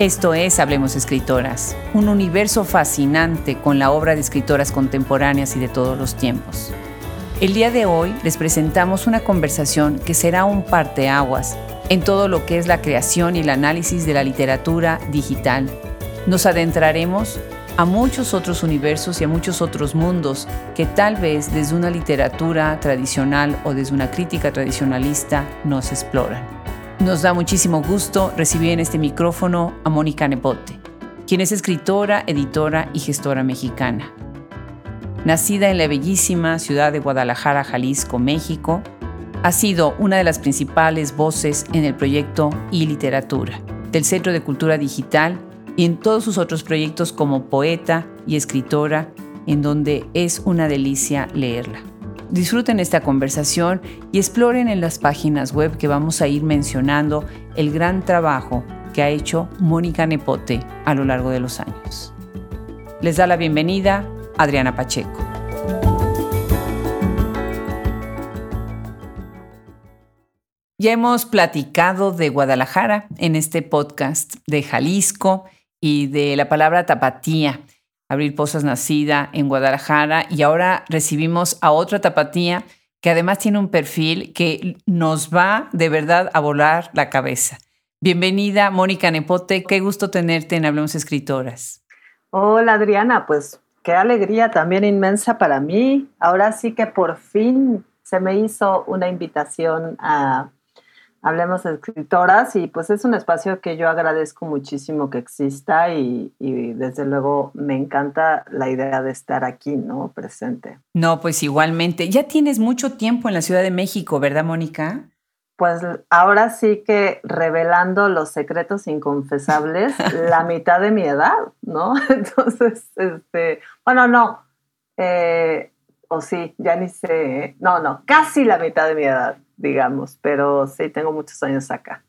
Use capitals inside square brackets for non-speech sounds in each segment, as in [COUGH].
Esto es Hablemos Escritoras, un universo fascinante con la obra de escritoras contemporáneas y de todos los tiempos. El día de hoy les presentamos una conversación que será un parteaguas en todo lo que es la creación y el análisis de la literatura digital. Nos adentraremos a muchos otros universos y a muchos otros mundos que tal vez desde una literatura tradicional o desde una crítica tradicionalista nos exploran. Nos da muchísimo gusto recibir en este micrófono a Mónica Nepote, quien es escritora, editora y gestora mexicana. Nacida en la bellísima ciudad de Guadalajara, Jalisco, México, ha sido una de las principales voces en el proyecto y literatura del Centro de Cultura Digital y en todos sus otros proyectos como poeta y escritora, en donde es una delicia leerla. Disfruten esta conversación y exploren en las páginas web que vamos a ir mencionando el gran trabajo que ha hecho Mónica Nepote a lo largo de los años. Les da la bienvenida Adriana Pacheco. Ya hemos platicado de Guadalajara en este podcast, de Jalisco y de la palabra tapatía. Abril Pozas nacida en Guadalajara y ahora recibimos a otra tapatía que además tiene un perfil que nos va de verdad a volar la cabeza. Bienvenida, Mónica Nepote. Qué gusto tenerte en Hablemos Escritoras. Hola, Adriana. Pues qué alegría también inmensa para mí. Ahora sí que por fin se me hizo una invitación a Hablemos de escritoras y pues es un espacio que yo agradezco muchísimo que exista y, desde luego me encanta la idea de estar aquí, ¿no? Presente. No, pues igualmente. Ya tienes mucho tiempo en la Ciudad de México, ¿verdad, Mónica? Pues ahora sí que revelando los secretos inconfesables, [LAUGHS] la mitad de mi edad, ¿no? [LAUGHS] Entonces, este, bueno, no, eh, o sí, ya ni sé, no, no, casi la mitad de mi edad digamos, pero sí, tengo muchos años acá.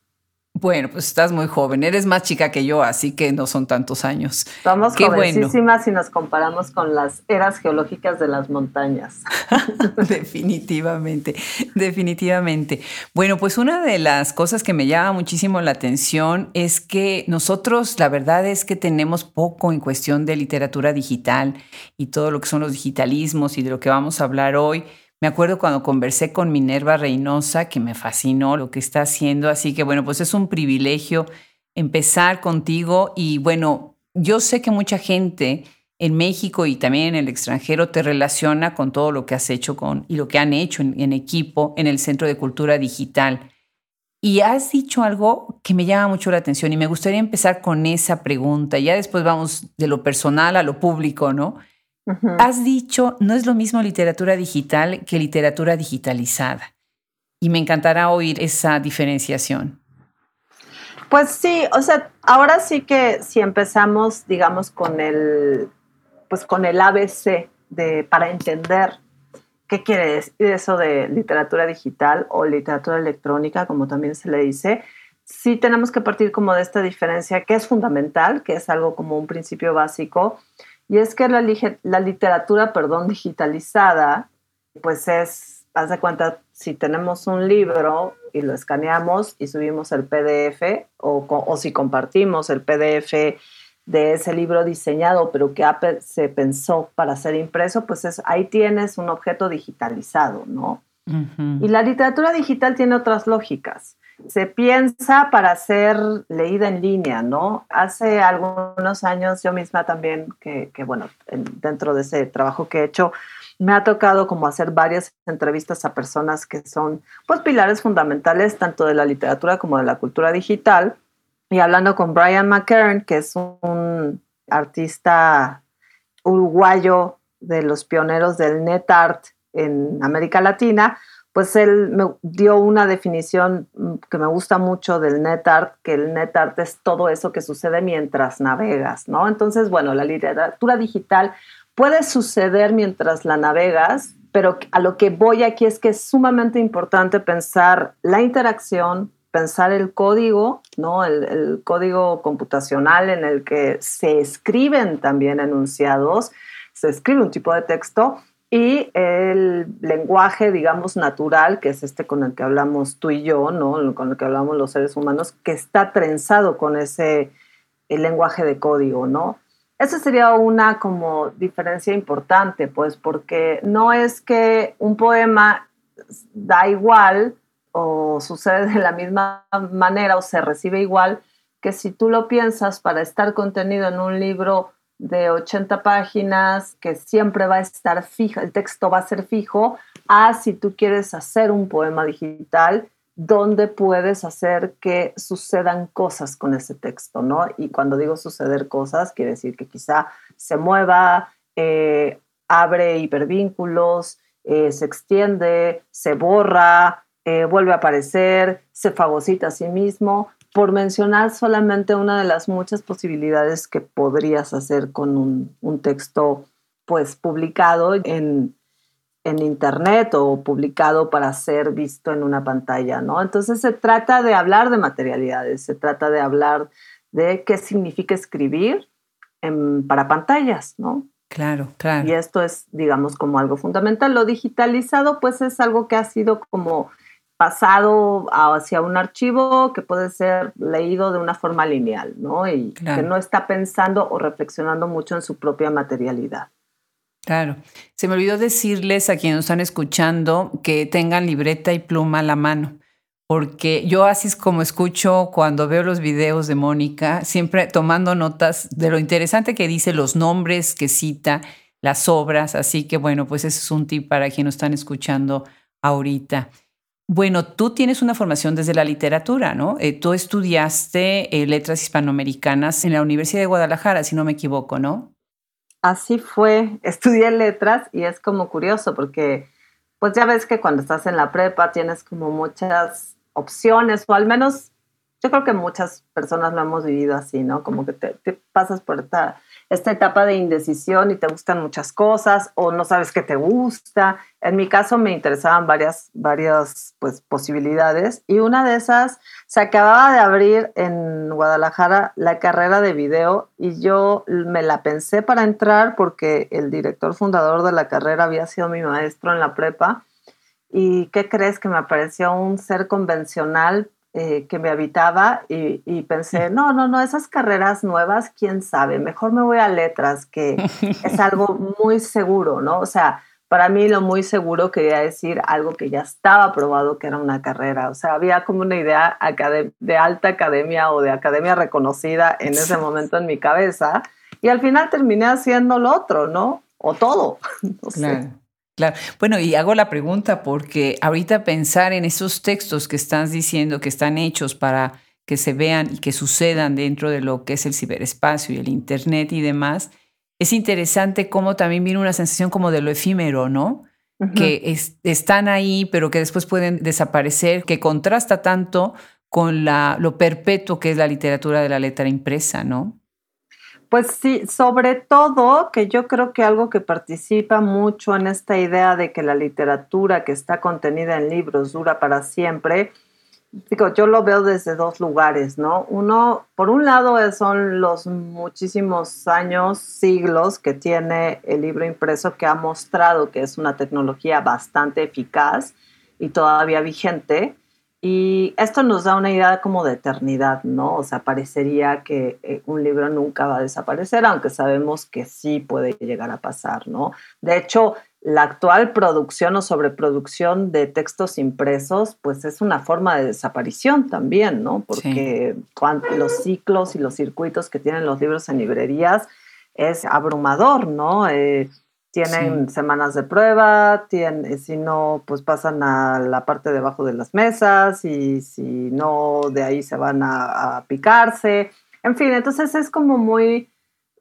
Bueno, pues estás muy joven, eres más chica que yo, así que no son tantos años. Somos Qué jovencísimas si nos comparamos con las eras geológicas de las montañas. [LAUGHS] definitivamente, definitivamente. Bueno, pues una de las cosas que me llama muchísimo la atención es que nosotros, la verdad es que tenemos poco en cuestión de literatura digital y todo lo que son los digitalismos y de lo que vamos a hablar hoy. Me acuerdo cuando conversé con Minerva Reynosa, que me fascinó lo que está haciendo, así que bueno, pues es un privilegio empezar contigo y bueno, yo sé que mucha gente en México y también en el extranjero te relaciona con todo lo que has hecho con, y lo que han hecho en, en equipo en el Centro de Cultura Digital. Y has dicho algo que me llama mucho la atención y me gustaría empezar con esa pregunta. Ya después vamos de lo personal a lo público, ¿no? Has dicho, no es lo mismo literatura digital que literatura digitalizada. Y me encantará oír esa diferenciación. Pues sí, o sea, ahora sí que si empezamos, digamos, con el, pues con el ABC de, para entender qué quiere decir eso de literatura digital o literatura electrónica, como también se le dice, sí tenemos que partir como de esta diferencia que es fundamental, que es algo como un principio básico, y es que la, la literatura, perdón, digitalizada, pues es, haz de cuenta, si tenemos un libro y lo escaneamos y subimos el PDF, o, o si compartimos el PDF de ese libro diseñado, pero que se pensó para ser impreso, pues es, ahí tienes un objeto digitalizado, ¿no? Y la literatura digital tiene otras lógicas se piensa para ser leída en línea, ¿no? Hace algunos años yo misma también, que, bueno, dentro de ese trabajo que he hecho, me ha tocado como hacer varias entrevistas a personas que son pues pilares fundamentales tanto de la literatura como de la cultura digital. Y hablando con Brian McKern, que es un artista uruguayo de los pioneros del net art en América Latina, pues él me dio una definición mm, que me gusta mucho del NetArt, que el NetArt es todo eso que sucede mientras navegas, ¿no? Entonces, bueno, la literatura digital puede suceder mientras la navegas, pero a lo que voy aquí es que es sumamente importante pensar la interacción, pensar el código, ¿no? El, el código computacional en el que se escriben también enunciados, se escribe un tipo de texto y el lenguaje, digamos, natural, que es este con el que hablamos tú y yo, ¿no? con el que hablamos los seres humanos, que está trenzado con ese el lenguaje de código, ¿no? Esa sería una como diferencia importante, pues, porque no es que un poema da igual o sucede de la misma manera o se recibe igual que si tú lo piensas para estar contenido en un libro de 80 páginas que siempre va a estar fijo, el texto va a ser fijo, a si tú quieres hacer un poema digital donde puedes hacer que sucedan cosas con ese texto, ¿no? Y cuando digo suceder cosas, quiere decir que quizá se mueva, eh, abre hipervínculos, eh, se extiende, se borra, eh, vuelve a aparecer, se fagocita a sí mismo, por mencionar solamente una de las muchas posibilidades que podrías hacer con un, un texto pues publicado en, en internet o publicado para ser visto en una pantalla, ¿no? Entonces se trata de hablar de materialidades, se trata de hablar de qué significa escribir para pantallas, ¿no? Claro, claro. Y esto es, digamos, como algo fundamental. Lo digitalizado, pues es algo que ha sido como pasado hacia un archivo que puede ser leído de una forma lineal, ¿no? Y que no está pensando o reflexionando mucho en su propia materialidad. Claro. Se me olvidó decirles a quienes nos están escuchando que tengan libreta y pluma a la mano, porque yo así es como escucho cuando veo los videos de Mónica, siempre tomando notas de lo interesante que dice, los nombres que cita, las obras. Así que bueno, pues ese es un tip para quienes nos están escuchando ahorita. Bueno, tú tienes una formación desde la literatura, ¿no? Eh, tú estudiaste eh, letras hispanoamericanas en la Universidad de Guadalajara, si no me equivoco, ¿no? así fue. [LAUGHS] Estudié letras y es como curioso porque, pues ya ves que cuando estás en la prepa tienes como muchas opciones, o al menos yo creo que muchas personas lo hemos vivido así, ¿no? Como que te, te pasas por esta esta etapa de indecisión y te gustan muchas cosas o no sabes qué te gusta. En mi caso me interesaban varias, varias pues, posibilidades y una de esas se acababa de abrir en Guadalajara la carrera de video y yo me la pensé para entrar porque el director fundador de la carrera había sido mi maestro en la prepa. ¿Y qué crees que me apareció un ser convencional eh, que me habitaba y, pensé, [LAUGHS] no, no, no, esas carreras nuevas, quién sabe, mejor me voy a letras, que es [LAUGHS] algo muy seguro, ¿no? O sea, para mí lo muy seguro quería decir algo que ya estaba probado que era una carrera, o sea, había como una idea de alta academia o de academia reconocida en ese momento en mi cabeza y al final terminé haciendo lo otro, ¿no? O todo. [LAUGHS] No sé. Claro. Bueno, y hago la pregunta porque ahorita pensar en esos textos que estás diciendo que están hechos para que se vean y que sucedan dentro de lo que es el ciberespacio y el Internet y demás, es interesante cómo también viene una sensación como de lo efímero, ¿no? Que están ahí, pero que después pueden desaparecer, que contrasta tanto con la, lo perpetuo que es la literatura de la letra impresa, ¿no? Pues sí, sobre todo que yo creo que algo que participa mucho en esta idea de que la literatura que está contenida en libros dura para siempre, digo, yo lo veo desde dos lugares, ¿no? Uno, por un lado, son los muchísimos años, siglos que tiene el libro impreso que ha mostrado que es una tecnología bastante eficaz y todavía vigente. Y esto nos da una idea como de eternidad, ¿no? O sea, parecería que eh, un libro nunca va a desaparecer, aunque sabemos que sí puede llegar a pasar, ¿no? De hecho, la actual producción o sobreproducción de textos impresos, pues es una forma de desaparición también, ¿no? Porque los ciclos y los circuitos que tienen los libros en librerías es abrumador, ¿no? Eh, tienen semanas de prueba, tienen, si no, pues pasan a la parte debajo de las mesas y si no, de ahí se van a, picarse. En fin, entonces es como muy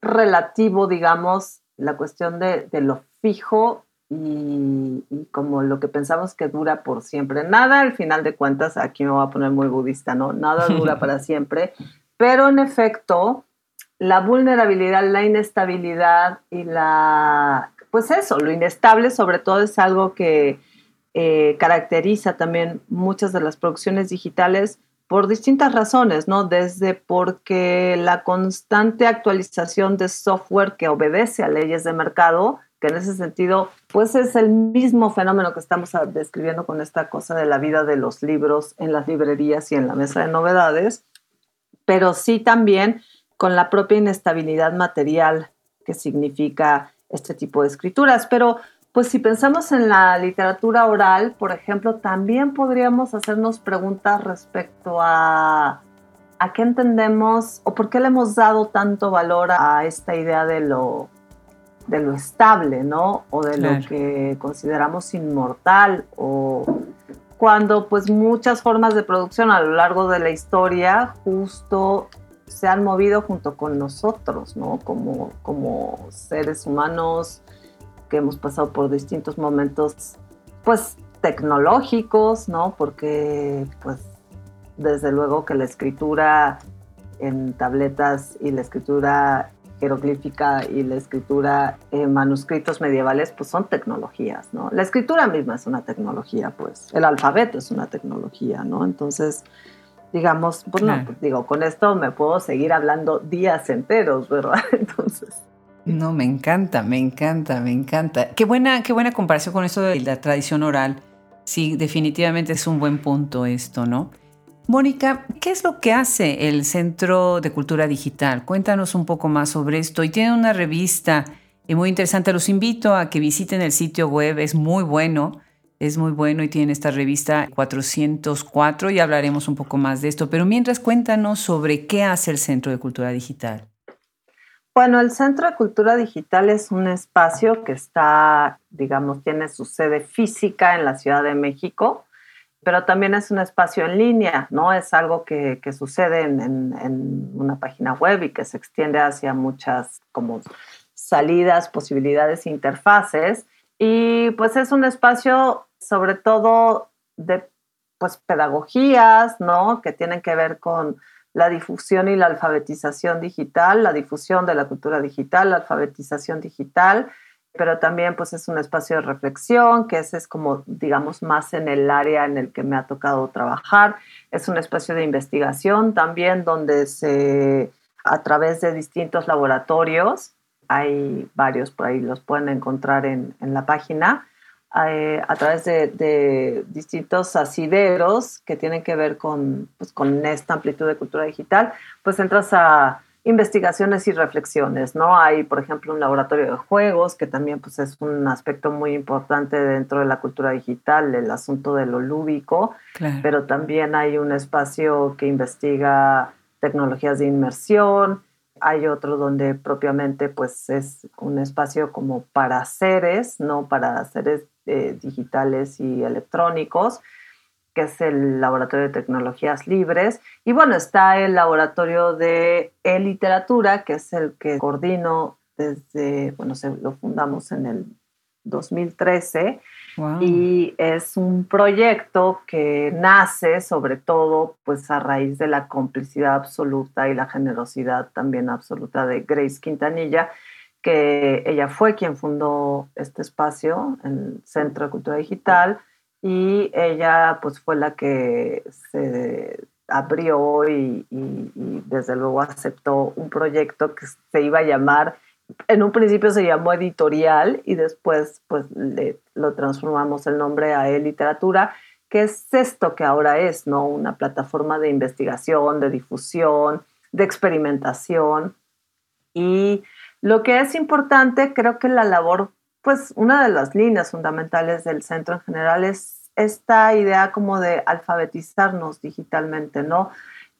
relativo, digamos, la cuestión de, lo fijo y, como lo que pensamos que dura por siempre. Nada, al final de cuentas, aquí me voy a poner muy budista, ¿no? Nada dura para [LAUGHS] siempre, pero en efecto, la vulnerabilidad, la inestabilidad y la pues eso, lo inestable sobre todo es algo que eh, caracteriza también muchas de las producciones digitales por distintas razones, ¿no? Desde porque la constante actualización de software que obedece a leyes de mercado, que en ese sentido, pues es el mismo fenómeno que estamos describiendo con esta cosa de la vida de los libros en las librerías y en la mesa de novedades, pero sí también con la propia inestabilidad material que significa este tipo de escrituras. Pero pues si pensamos en la literatura oral, por ejemplo, también podríamos hacernos preguntas respecto a a qué entendemos o por qué le hemos dado tanto valor a esta idea de lo, de lo estable, ¿no? O de lo que consideramos inmortal o cuando pues muchas formas de producción a lo largo de la historia justo se han movido junto con nosotros, ¿no? Como, como seres humanos que hemos pasado por distintos momentos, pues tecnológicos, ¿no? Porque pues desde luego que la escritura en tabletas y la escritura jeroglífica y la escritura en manuscritos medievales, pues son tecnologías, ¿no? La escritura misma es una tecnología, pues. El alfabeto es una tecnología, ¿no? Entonces, digamos, pues no, digo, con esto me puedo seguir hablando días enteros, ¿verdad? [LAUGHS] Entonces. No, me encanta, me encanta, me encanta. Qué buena, qué buena comparación con esto de la tradición oral. Sí, definitivamente es un buen punto esto, ¿no? Mónica, ¿qué es lo que hace el Centro de Cultura Digital? Cuéntanos un poco más sobre esto. Y tiene una revista eh, muy interesante. Los invito a que visiten el sitio web, es muy bueno. Es muy bueno y tiene esta revista 404 y hablaremos un poco más de esto. Pero mientras cuéntanos sobre qué hace el Centro de Cultura Digital. Bueno, el Centro de Cultura Digital es un espacio que está, digamos, tiene su sede física en la Ciudad de México pero también es un espacio en línea, ¿no? Es algo que, sucede en, una página web y que se extiende hacia muchas como salidas, posibilidades, interfaces. Y pues es un espacio sobre todo de pues pedagogías, ¿no? Que tienen que ver con la difusión y la alfabetización digital, la difusión de la cultura digital, la alfabetización digital, pero también pues es un espacio de reflexión, que ese es como, digamos, más en el área en el que me ha tocado trabajar. Es un espacio de investigación también donde se, a través de distintos laboratorios, hay varios por ahí, los pueden encontrar en, en la página, eh, a través de, de, distintos asideros que tienen que ver con, pues, con esta amplitud de cultura digital, pues entras a investigaciones y reflexiones, ¿no? Hay, por ejemplo, un laboratorio de juegos, que también pues, es un aspecto muy importante dentro de la cultura digital, el asunto de lo lúdico, pero también hay un espacio que investiga tecnologías de inmersión, hay otro donde propiamente pues es un espacio como para seres, no para seres eh, digitales y electrónicos, que es el Laboratorio de Tecnologías Libres. Y bueno, está el Laboratorio de e-Literatura, que es el que coordino desde, bueno, se, lo fundamos en el 2013. Y es un proyecto que nace sobre todo pues a raíz de la complicidad absoluta y la generosidad también absoluta de Grace Quintanilla, que ella fue quien fundó este espacio, el Centro de Cultura Digital, y ella pues fue la que se abrió y, desde luego aceptó un proyecto que se iba a llamar, en un principio se llamó editorial y después pues lo transformamos el nombre a e-literatura, que es esto que ahora es, ¿no? Una plataforma de investigación, de difusión, de experimentación. Y lo que es importante, creo que la labor pues una de las líneas fundamentales del centro en general es esta idea como de alfabetizarnos digitalmente, ¿no?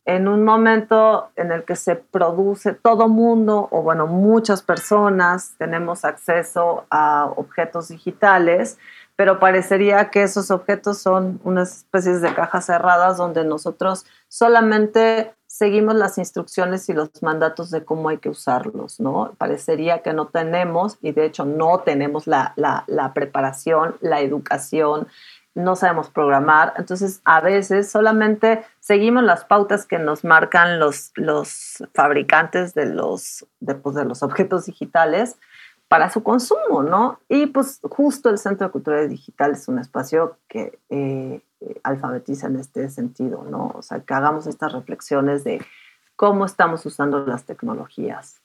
En un momento en el que se produce todo mundo, o bueno, muchas personas tenemos acceso a objetos digitales, pero parecería que esos objetos son unas especies de cajas cerradas donde nosotros solamente seguimos las instrucciones y los mandatos de cómo hay que usarlos, ¿no? Parecería que no tenemos, y de hecho no tenemos la, la, preparación, la educación, no sabemos programar, entonces a veces solamente seguimos las pautas que nos marcan los, los fabricantes de los, de, pues, de los objetos digitales para su consumo, ¿no? Y pues justo el Centro de Cultura Digital es un espacio que eh, alfabetiza en este sentido, ¿no? O sea, que hagamos estas reflexiones de cómo estamos usando las tecnologías.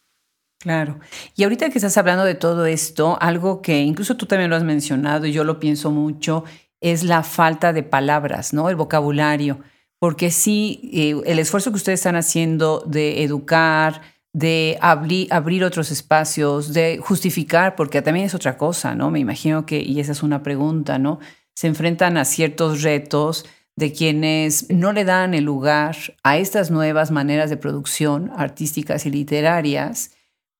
Claro. Y ahorita que estás hablando de todo esto, algo que incluso tú también lo has mencionado y yo lo pienso mucho, es la falta de palabras, ¿no? El vocabulario. Porque sí, eh, el esfuerzo que ustedes están haciendo de educar, de abrir, otros espacios, de justificar, porque también es otra cosa, ¿no? Me imagino que, y esa es una pregunta, ¿no? Se enfrentan a ciertos retos de quienes no le dan el lugar a estas nuevas maneras de producción artísticas y literarias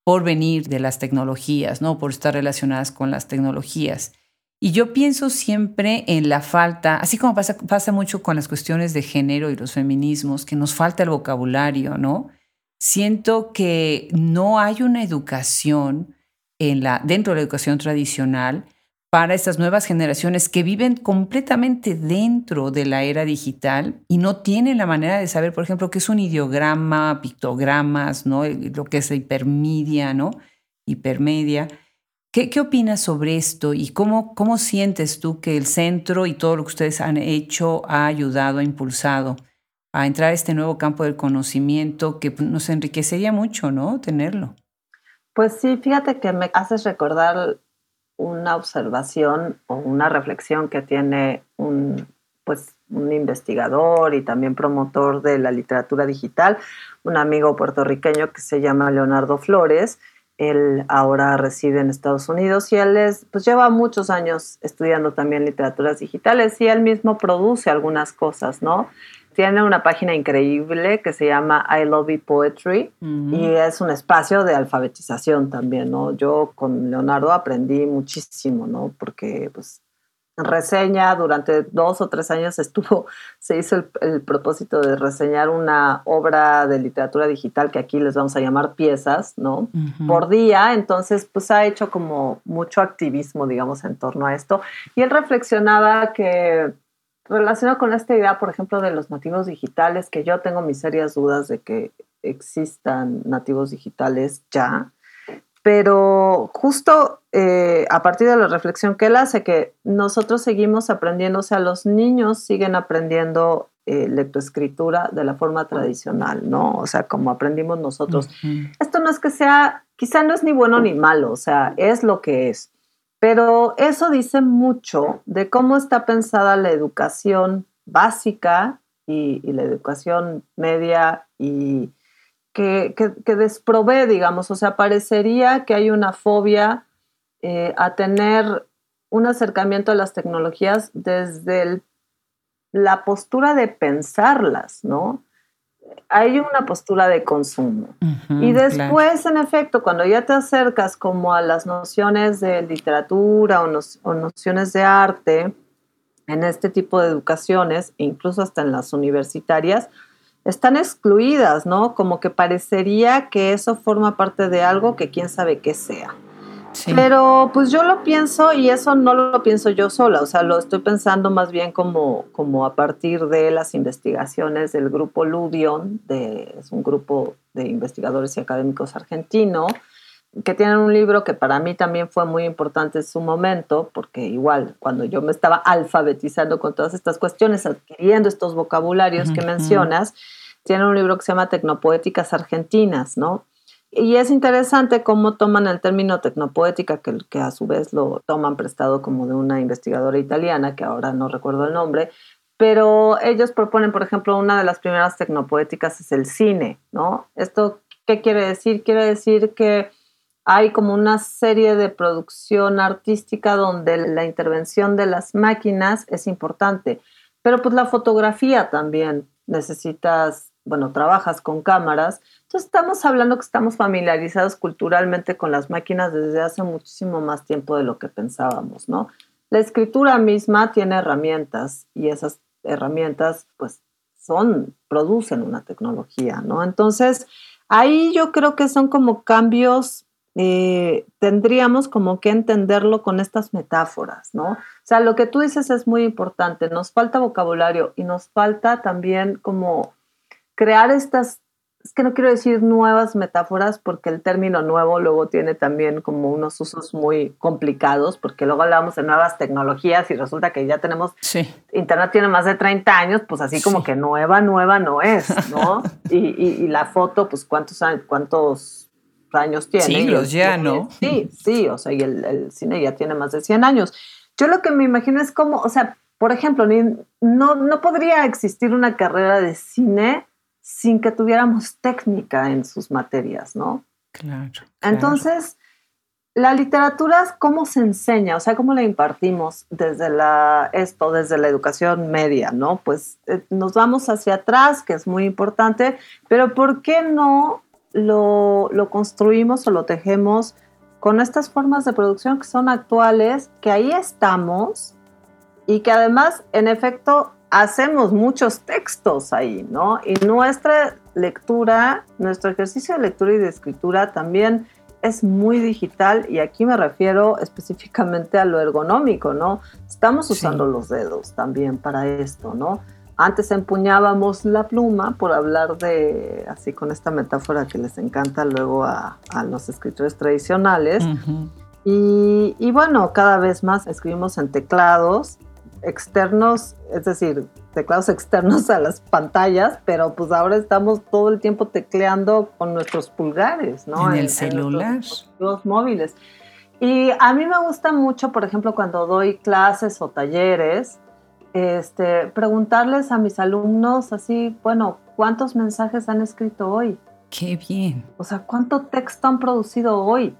por venir de las tecnologías, ¿no? Por estar relacionadas con las tecnologías. Y yo pienso siempre en la falta, así como pasa, pasa mucho con las cuestiones de género y los feminismos, que nos falta el vocabulario, ¿no? Siento que no hay una educación en la, dentro de la educación tradicional para estas nuevas generaciones que viven completamente dentro de la era digital y no tienen la manera de saber, por ejemplo, qué es un ideograma, pictogramas, ¿no? lo que es la hipermedia, ¿no? hipermedia. ¿Qué, opinas sobre esto y cómo, cómo sientes tú que el centro y todo lo que ustedes han hecho ha ayudado, ha impulsado a entrar a este nuevo campo del conocimiento que nos enriquecería mucho, ¿no? Tenerlo. Pues sí, fíjate que me haces recordar una observación o una reflexión que tiene un, pues, un investigador y también promotor de la literatura digital, un amigo puertorriqueño que se llama Leonardo Flores, él ahora reside en Estados Unidos y él es, pues lleva muchos años estudiando también literaturas digitales y él mismo produce algunas cosas, ¿no? Tiene una página increíble que se llama I Love It Poetry y es un espacio de alfabetización también, ¿no? Yo con Leonardo aprendí muchísimo, ¿no? Porque pues reseña, durante dos o tres años [LAUGHS] estuvo, se hizo el, propósito de reseñar una obra de literatura digital que aquí les vamos a llamar piezas, ¿no? Por día, entonces pues ha hecho como mucho activismo, digamos, en torno a esto. Y él reflexionaba que relacionado con esta idea, por ejemplo, de los nativos digitales, que yo tengo mis serias dudas de que existan nativos digitales ya, pero justo eh, a partir de la reflexión que él hace, que nosotros seguimos aprendiendo, o sea, los niños siguen aprendiendo eh, lectoescritura de la forma tradicional, ¿no? O sea, como aprendimos nosotros. Esto no es que sea, quizá no es ni bueno ni malo, o sea, es lo que es. Pero eso dice mucho de cómo está pensada la educación básica y la educación media y que, que, desprove, digamos, o sea, parecería que hay una fobia eh, a tener un acercamiento a las tecnologías desde la postura de pensarlas, ¿no? Hay una postura de consumo. y después, en efecto, cuando ya te acercas como a las nociones de literatura o, o nociones de arte, en este tipo de educaciones, incluso hasta en las universitarias, están excluidas, ¿no? Como que parecería que eso forma parte de algo que quién sabe qué sea. Pero pues yo lo pienso y eso no lo pienso yo sola, o sea, lo estoy pensando más bien como, como a partir de las investigaciones del grupo Ludion, de, es un grupo de investigadores y académicos argentino, que tienen un libro que para mí también fue muy importante en su momento, porque igual cuando yo me estaba alfabetizando con todas estas cuestiones, adquiriendo estos vocabularios que mencionas, tienen un libro que se llama Tecnopoéticas Argentinas, ¿no? Y es interesante cómo toman el término tecnopoética, que, que a su vez lo toman prestado como de una investigadora italiana, que ahora no recuerdo el nombre, pero ellos proponen, por ejemplo, una de las primeras tecnopoéticas es el cine, ¿no? ¿Esto qué quiere decir? Quiere decir que hay como una serie de producción artística donde la intervención de las máquinas es importante, pero pues la fotografía también necesitas, bueno, trabajas con cámaras, entonces estamos hablando que estamos familiarizados culturalmente con las máquinas desde hace muchísimo más tiempo de lo que pensábamos, ¿no? La escritura misma tiene herramientas y esas herramientas pues son, producen una tecnología, ¿no? Entonces, ahí yo creo que son como cambios eh, tendríamos como que entenderlo con estas metáforas, ¿no? O sea, lo que tú dices es muy importante, nos falta vocabulario y nos falta también como crear estas, es que no quiero decir nuevas metáforas porque el término nuevo luego tiene también como unos usos muy complicados porque luego hablamos de nuevas tecnologías y resulta que ya tenemos, sí. Internet tiene más de 30 años, pues así como que nueva, nueva no es, ¿no? [LAUGHS] y, y, y, la foto, pues cuántos años, cuántos años tiene. Siglos ya, ¿no? Sí, sí, o sea, y el, cine ya tiene más de 100 años. Yo lo que me imagino es como, o sea, por ejemplo, no, no podría existir una carrera de cine sin que tuviéramos técnica en sus materias, ¿no? Claro. Entonces, la literatura, ¿cómo se enseña? O sea, ¿cómo la impartimos desde la, esto, desde la educación media, ¿no? Pues eh, nos vamos hacia atrás, que es muy importante, pero ¿por qué no lo, lo construimos o lo tejemos con estas formas de producción que son actuales, que ahí estamos y que además, en efecto, hacemos muchos textos ahí, ¿no? Y nuestra lectura, nuestro ejercicio de lectura y de escritura también es muy digital y aquí me refiero específicamente a lo ergonómico, ¿no? Estamos usando los dedos también para esto, ¿no? Antes empuñábamos la pluma por hablar de, así con esta metáfora que les encanta luego a, los escritores tradicionales. y, y, bueno, cada vez más escribimos en teclados externos, es decir, teclados externos a las pantallas, pero pues ahora estamos todo el tiempo tecleando con nuestros pulgares, ¿no? En el celular. Los móviles. Y a mí me gusta mucho, por ejemplo, cuando doy clases o talleres, este, preguntarles a mis alumnos así, bueno, ¿cuántos mensajes han escrito hoy? Qué bien. O sea, ¿cuánto texto han producido hoy?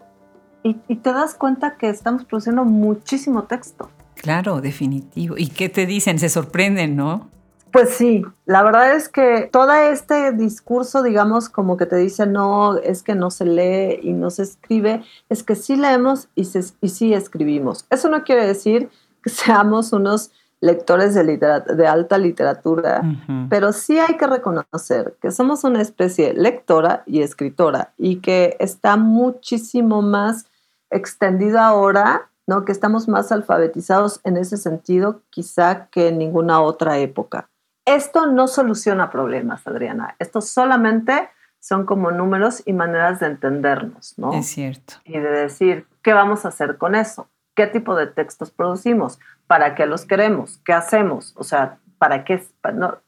Y, y te das cuenta que estamos produciendo muchísimo texto. Claro, definitivo. ¿Y qué te dicen? Se sorprenden, ¿no? Pues sí, la verdad es que todo este discurso, digamos, como que te dice, no, es que no se lee y no se escribe, es que sí leemos y, y sí escribimos. Eso no quiere decir que seamos unos lectores de, de alta literatura, pero sí hay que reconocer que somos una especie lectora y escritora y que está muchísimo más extendido ahora ¿no? que estamos más alfabetizados en ese sentido quizá que en ninguna otra época. Esto no soluciona problemas, Adriana. Esto solamente son como números y maneras de entendernos, ¿no? Es cierto. Y de decir, ¿qué vamos a hacer con eso? ¿Qué tipo de textos producimos? ¿Para qué los queremos? ¿Qué hacemos? O sea, ¿para qué,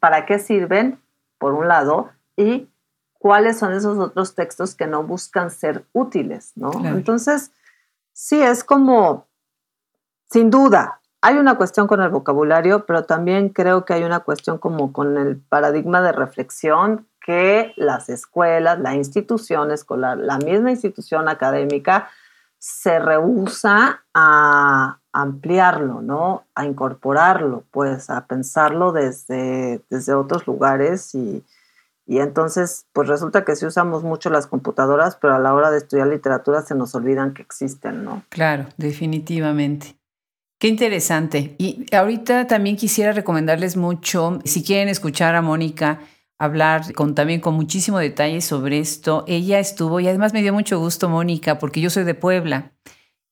para qué sirven, por un lado? Y cuáles son esos otros textos que no buscan ser útiles, ¿no? Entonces, sí, es como sin duda, hay una cuestión con el vocabulario, pero también creo que hay una cuestión como con el paradigma de reflexión que las escuelas, la institución escolar, la misma institución académica se rehúsa a ampliarlo, ¿no? A incorporarlo, pues a pensarlo desde, desde otros lugares y, y entonces, pues resulta que sí usamos mucho las computadoras, pero a la hora de estudiar literatura se nos olvidan que existen, ¿no? Claro, definitivamente. Qué interesante. Y ahorita también quisiera recomendarles mucho, si quieren escuchar a Mónica hablar con, también con muchísimo detalle sobre esto. Ella estuvo, y además me dio mucho gusto, Mónica, porque yo soy de Puebla,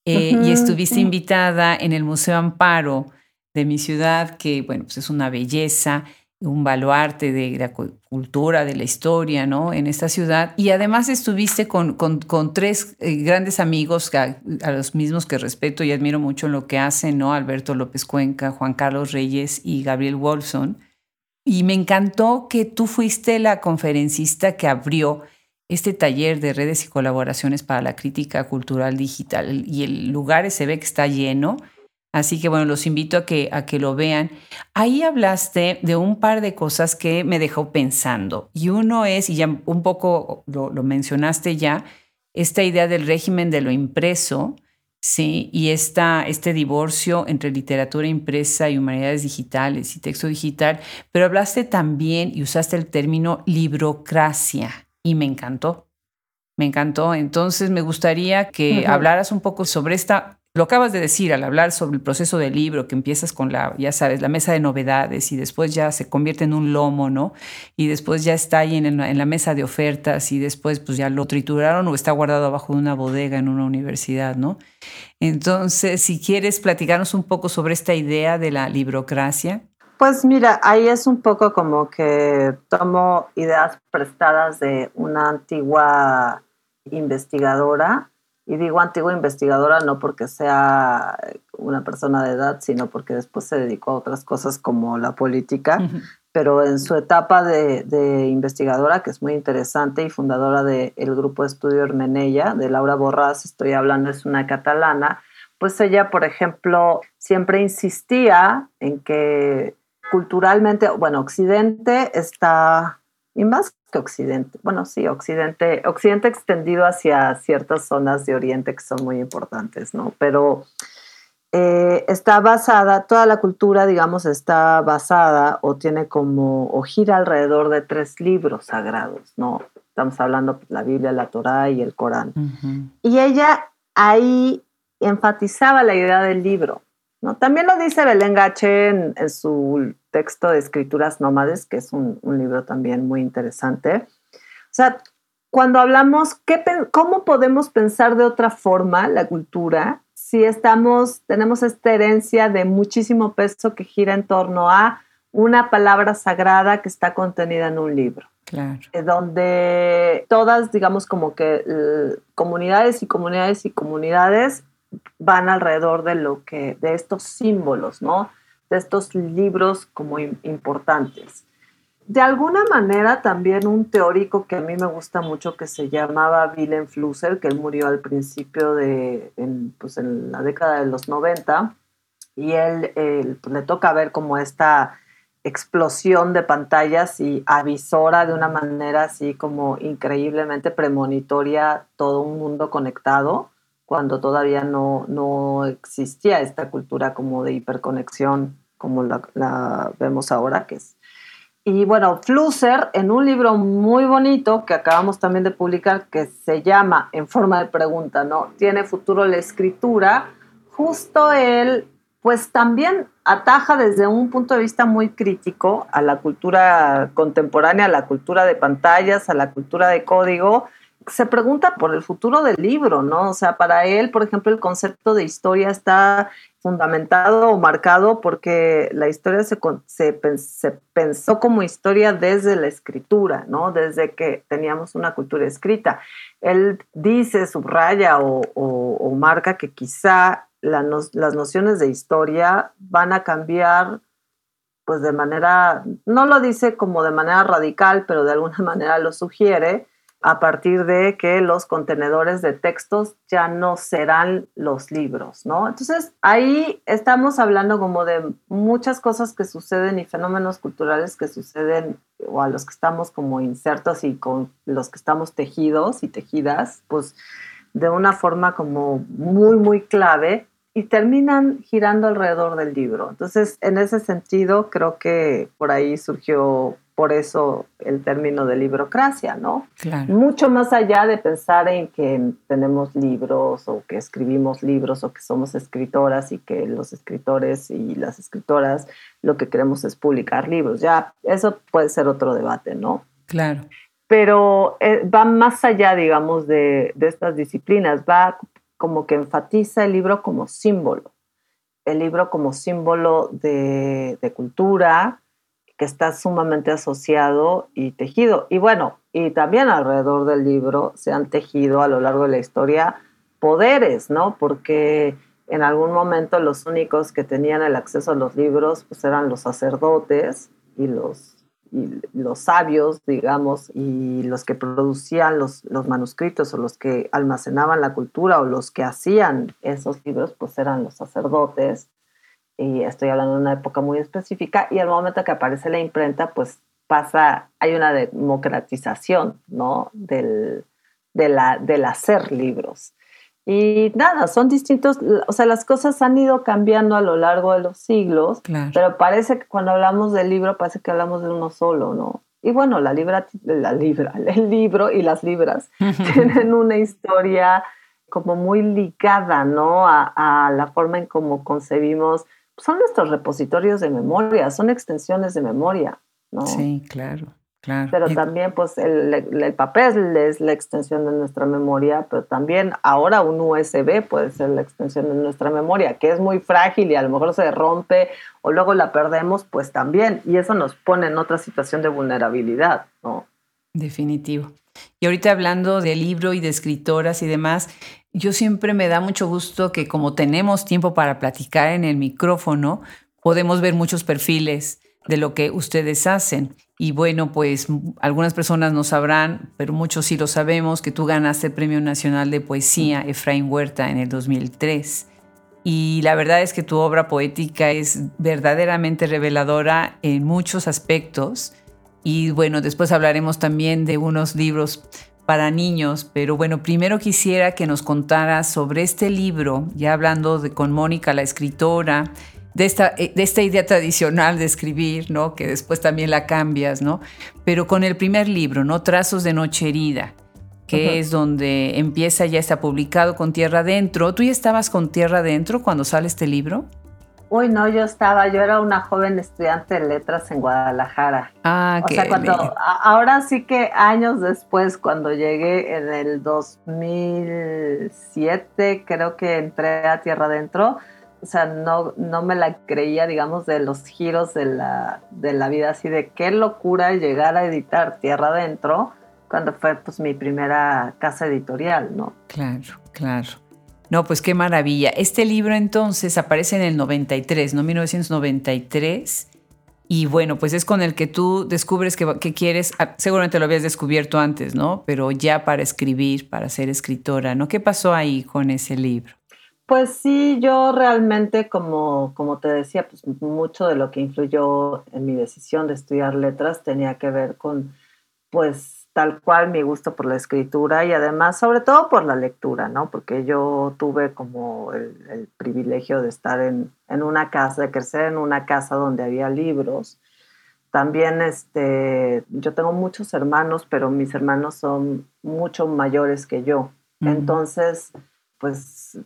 eh, y estuviste invitada en el Museo Amparo de mi ciudad, que bueno, pues es una belleza un baluarte de la cultura, de la historia, ¿no? En esta ciudad. Y además estuviste con, con, tres eh, grandes amigos a, los mismos que respeto y admiro mucho en lo que hacen, ¿no? Alberto López Cuenca, Juan Carlos Reyes y Gabriel Wolfson. Y me encantó que tú fuiste la conferencista que abrió este taller de redes y colaboraciones para la crítica cultural digital. Y el lugar se ve que está lleno Así que bueno, los invito a que, a que lo vean. Ahí hablaste de un par de cosas que me dejó pensando. Y uno es, y ya un poco lo, mencionaste ya, esta idea del régimen de lo impreso, ¿sí? Y esta, este divorcio entre literatura impresa y humanidades digitales y texto digital. Pero hablaste también y usaste el término librocracia y me encantó. Me encantó. Entonces me gustaría que hablaras un poco sobre esta lo acabas de decir al hablar sobre el proceso del libro, que empiezas con la, ya sabes, la mesa de novedades y después ya se convierte en un lomo, ¿no? Y después ya está ahí en, la mesa de ofertas y después pues ya lo trituraron o está guardado abajo de una bodega en una universidad, ¿no? Entonces, si quieres platicarnos un poco sobre esta idea de la librocracia. Pues mira, ahí es un poco como que tomo ideas prestadas de una antigua investigadora y digo antigua investigadora no porque sea una persona de edad, sino porque después se dedicó a otras cosas como la política, pero en su etapa de, investigadora, que es muy interesante y fundadora del grupo de estudio Hermenella, de Laura Borrás, estoy hablando, es una catalana, pues ella, por ejemplo, siempre insistía en que culturalmente, bueno, Occidente está y más que Occidente. Bueno, sí, Occidente, Occidente extendido hacia ciertas zonas de Oriente que son muy importantes, ¿no? Pero eh, está basada, toda la cultura, digamos, está basada o tiene como, o gira alrededor de tres libros sagrados, ¿no? Estamos hablando de la Biblia, la Torá y el Corán. Y ella ahí enfatizaba la idea del libro, ¿no? También lo dice Belén Gache en, su texto de Escrituras Nómades, que es un, un libro también muy interesante. O sea, cuando hablamos, ¿qué, ¿cómo podemos pensar de otra forma la cultura si estamos, tenemos esta herencia de muchísimo peso que gira en torno a una palabra sagrada que está contenida en un libro. Claro. Eh, donde todas, digamos, como que comunidades y comunidades y comunidades van alrededor de lo que, de estos símbolos, ¿no? De estos libros como importantes. De alguna manera también un teórico que a mí me gusta mucho que se llamaba Willem Flusser, que él murió al principio de, pues en la década de los 90, y él, pues le toca ver como esta explosión de pantallas y avisora de una manera así como increíblemente premonitoria todo un mundo conectado, cuando todavía no, no existía esta cultura como de hiperconexión como la, vemos ahora, que es y bueno, Flusser, en un libro muy bonito que acabamos también de publicar, que se llama En forma de pregunta, ¿no? ¿Tiene futuro la escritura? Justo él, pues también ataja desde un punto de vista muy crítico a la cultura contemporánea, a la cultura de pantallas, a la cultura de código, se pregunta por el futuro del libro, ¿no? O sea, para él, por ejemplo, el concepto de historia está fundamentado o marcado porque la historia se, se, pensó como historia desde la escritura, ¿no? Desde que teníamos una cultura escrita. Él dice, subraya o, marca que quizá las nociones de historia van a cambiar pues de manera, no lo dice como de manera radical, pero de alguna [LAUGHS] manera lo sugiere, a partir de que los contenedores de textos ya no serán los libros, ¿no? Entonces, ahí estamos hablando como de muchas cosas que suceden y fenómenos culturales que suceden o a los que estamos como insertos y con los que estamos tejidos y tejidas, pues de una forma como muy, muy clave y terminan girando alrededor del libro. Entonces, en ese sentido, creo que por ahí surgió por eso el término de librocracia, ¿no? Claro. Mucho más allá de pensar en que tenemos libros o que escribimos libros o que somos escritoras y que los escritores y las escritoras lo que queremos es publicar libros. Ya, eso puede ser otro debate, ¿no? Claro. Pero eh, va más allá, digamos, de, estas disciplinas, va como que enfatiza el libro como símbolo, el libro como símbolo de, de cultura, que está sumamente asociado y tejido. Y bueno, y también alrededor del libro se han tejido a lo largo de la historia poderes, ¿no? Porque en algún momento los únicos que tenían el acceso a los libros pues eran los sacerdotes y los, los sabios, digamos, y los que producían los, los manuscritos o los que almacenaban la cultura o los que hacían esos libros pues eran los sacerdotes y estoy hablando de una época muy específica, y al momento que aparece la imprenta, pues pasa, hay una democratización, ¿no? Del, de la, del hacer libros. Y nada, son distintos, o sea, las cosas han ido cambiando a lo largo de los siglos, pero parece que cuando hablamos del libro, parece que hablamos de uno solo, ¿no? Y bueno, la libra, la libra, el libro y las libras [LAUGHS] tienen una historia como muy ligada, ¿no? A, a la forma en cómo concebimos son nuestros repositorios de memoria, son extensiones de memoria, ¿no? Sí, claro, claro. Pero también, pues, el, el, papel es la extensión de nuestra memoria, pero también ahora un USB puede ser la extensión de nuestra memoria, que es muy frágil y a lo mejor se rompe o luego la perdemos, pues también. Y eso nos pone en otra situación de vulnerabilidad, ¿no? Definitivo. Y ahorita hablando de libro y de escritoras y demás, yo siempre me da mucho gusto que como tenemos tiempo para platicar en el micrófono, podemos ver muchos perfiles de lo que ustedes hacen. Y bueno, pues algunas personas no sabrán, pero muchos sí lo sabemos, que tú ganaste el Premio Nacional de Poesía Efraín Huerta en el 2003. Y la verdad es que tu obra poética es verdaderamente reveladora en muchos aspectos Y bueno, después hablaremos también de unos libros para niños, pero bueno, primero quisiera que nos contaras sobre este libro, ya hablando de, con Mónica, la escritora, de esta, de esta idea tradicional de escribir, ¿no? Que después también la cambias, ¿no? Pero con el primer libro, ¿no? Trazos de Noche Herida, que es donde empieza, ya está publicado con Tierra Adentro. ¿Tú ya estabas con Tierra Adentro cuando sale este libro? Uy, no, yo estaba, yo era una joven estudiante de letras en Guadalajara. Ah, o sea, cuando, ahora sí que años después, cuando llegué en el 2007, creo que entré a Tierra Adentro, o sea, no, no me la creía, digamos, de los giros de la, de la vida, así de qué locura llegar a editar Tierra Adentro, cuando fue pues mi primera casa editorial, ¿no? Claro, claro. No, pues qué maravilla. Este libro entonces aparece en el 93, ¿no? 1993. Y bueno, pues es con el que tú descubres que, quieres, ah, seguramente lo habías descubierto antes, ¿no? Pero ya para escribir, para ser escritora, ¿no? ¿Qué pasó ahí con ese libro? Pues sí, yo realmente, como, como te decía, pues mucho de lo que influyó en mi decisión de estudiar letras tenía que ver con, pues, tal cual mi gusto por la escritura y además sobre todo por la lectura, ¿no? Porque yo tuve como el, privilegio de estar en, en, una casa, de crecer en una casa donde había libros. También este, yo tengo muchos hermanos, pero mis hermanos son mucho mayores que yo. Entonces, pues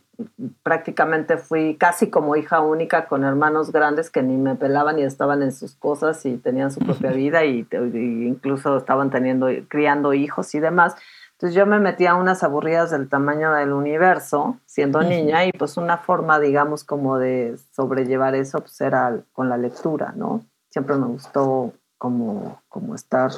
prácticamente fui casi como hija única con hermanos grandes que ni me pelaban y estaban en sus cosas y tenían su propia vida y, incluso estaban teniendo criando hijos y demás. Entonces yo me metía a unas aburridas del tamaño del universo siendo niña y pues una forma digamos como de sobrellevar eso pues era con la lectura, ¿no? Siempre me gustó como, como estar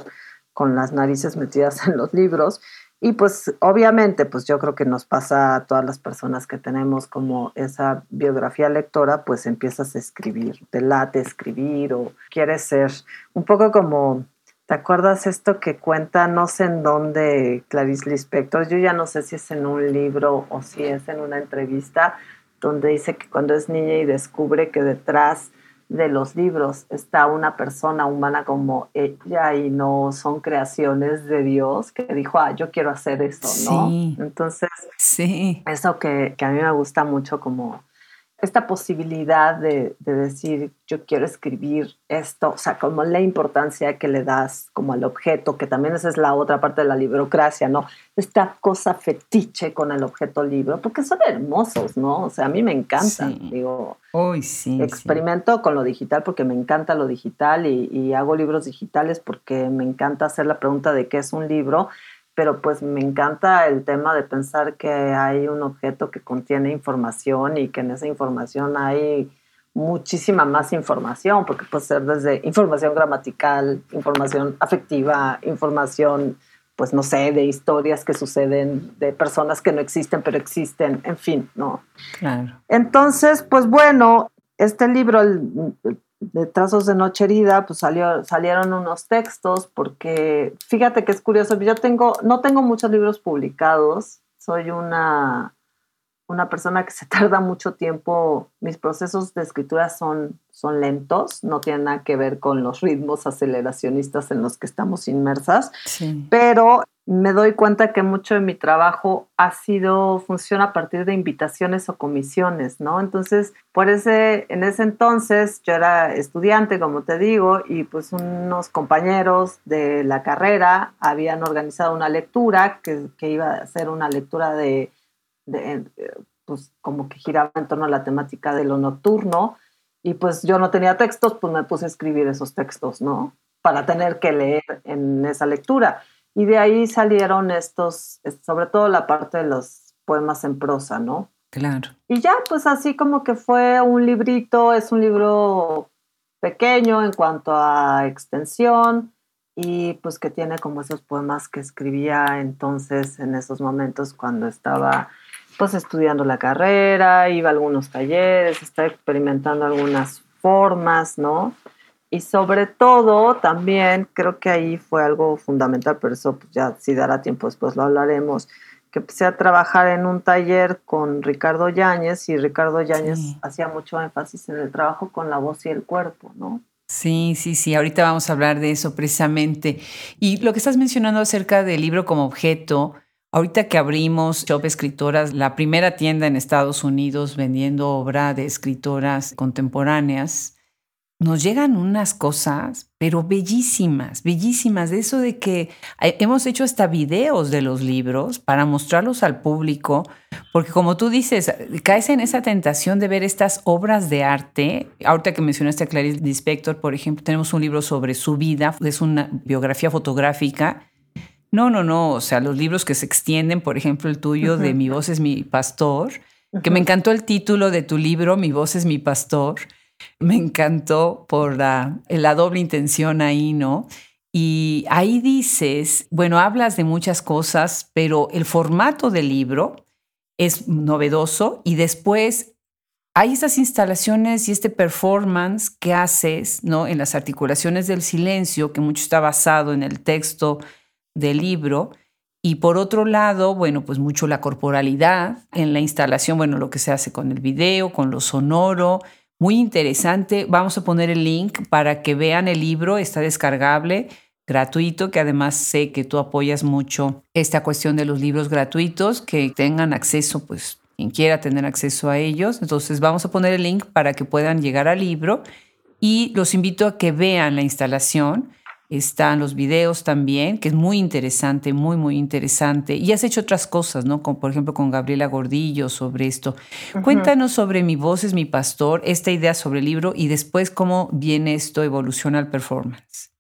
con las narices metidas en los libros y pues obviamente, pues yo creo que nos pasa a todas las personas que tenemos como esa biografía lectora, pues empiezas a escribir, te late escribir o quieres ser un poco como, ¿te acuerdas esto que cuenta, no sé en dónde, Clarice Lispector? Yo ya no sé si es en un libro o si es en una entrevista, donde dice que cuando es niña y descubre que detrás de los libros está una persona humana como ella y no son creaciones de Dios que dijo, ah, yo quiero hacer esto, ¿no? Entonces, sí. eso que, que, a mí me gusta mucho como esta posibilidad de, decir, yo quiero escribir esto, o sea, como la importancia que le das como al objeto, que también esa es la otra parte de la librocracia, ¿no? Esta cosa fetiche con el objeto libro, porque son hermosos, ¿no? O sea, a mí me encantan, digo. Hoy sí. Experimento con lo digital porque me encanta lo digital y, y hago libros digitales porque me encanta hacer la pregunta de qué es un libro pero pues me encanta el tema de pensar que hay un objeto que contiene información y que en esa información hay muchísima más información, porque puede ser desde información gramatical, información afectiva, información, pues no sé, de historias que suceden, de personas que no existen, pero existen, en fin, ¿no? Claro. Entonces, pues bueno, este libro, de Trazos de Noche Herida, pues salió, salieron unos textos, porque fíjate que es curioso, yo tengo, no tengo muchos libros publicados, soy una, una persona que se [LAUGHS] tarda mucho tiempo, mis procesos de escritura son, son lentos, no tienen nada que ver con los ritmos aceleracionistas en los que estamos inmersas, pero me doy cuenta que mucho de mi trabajo ha sido, funciona a partir de invitaciones o comisiones, ¿no? Entonces, por ese, en ese entonces yo era estudiante, como te digo, y pues unos compañeros de la carrera habían organizado una lectura que, que iba a ser una lectura de, de, pues como que giraba en torno a la temática de lo nocturno, y pues yo no tenía textos, pues me puse a escribir esos textos, ¿no? Para tener que leer en esa lectura. Y de ahí salieron estos, sobre todo la parte de los poemas en prosa, ¿no? Claro. Y ya, pues así como que fue un librito, es un libro pequeño en cuanto a extensión y pues que tiene como esos poemas que escribía entonces en esos momentos cuando estaba pues estudiando la carrera, iba a algunos talleres, estaba experimentando algunas formas, ¿no? Y sobre todo, también creo que ahí fue algo fundamental, pero eso pues, ya si dará tiempo después lo hablaremos, que empecé a trabajar en un taller con Ricardo Yáñez y Ricardo Yáñez hacía mucho énfasis en el trabajo con la voz y el cuerpo, ¿no? Sí, sí, sí, ahorita vamos a hablar de eso precisamente. Y lo que estás mencionando acerca del libro como objeto, ahorita que abrimos Shop Escritoras, la primera tienda en Estados Unidos vendiendo obra de escritoras contemporáneas, nos llegan unas cosas, pero bellísimas, bellísimas, de eso de que hemos hecho hasta videos de los libros para mostrarlos al público, porque como tú dices, caes en esa tentación de ver estas obras de arte. Ahorita que mencionaste a Clarice Lispector, por ejemplo, tenemos un libro sobre su vida, es una biografía fotográfica. No, no, no, o sea, los libros que se extienden, por ejemplo, el tuyo de Mi voz es mi pastor, que me encantó el título de tu libro, Mi voz es mi pastor me encantó por la, doble intención ahí, ¿no? Y ahí dices, bueno, hablas de muchas cosas, pero el formato del libro es novedoso y después hay esas instalaciones y este performance que haces, ¿no? En las articulaciones del silencio, que mucho está basado en el texto del libro. Y por otro lado, bueno, pues mucho la corporalidad en la instalación, bueno, lo que se hace con el video, con lo sonoro, muy interesante. Vamos a poner el link para que vean el libro. Está descargable, gratuito, que además sé que tú apoyas mucho esta cuestión de los libros gratuitos, que tengan acceso, pues quien quiera tener acceso a ellos. Entonces vamos a poner el link para que puedan llegar al libro y los invito a que vean la instalación están los videos también, que es muy interesante, muy, muy interesante. Y has hecho otras cosas, ¿no? Como por ejemplo con Gabriela Gordillo sobre esto. Cuéntanos sobre Mi voz es mi pastor, esta idea sobre el libro y después cómo viene esto, evoluciona al performance.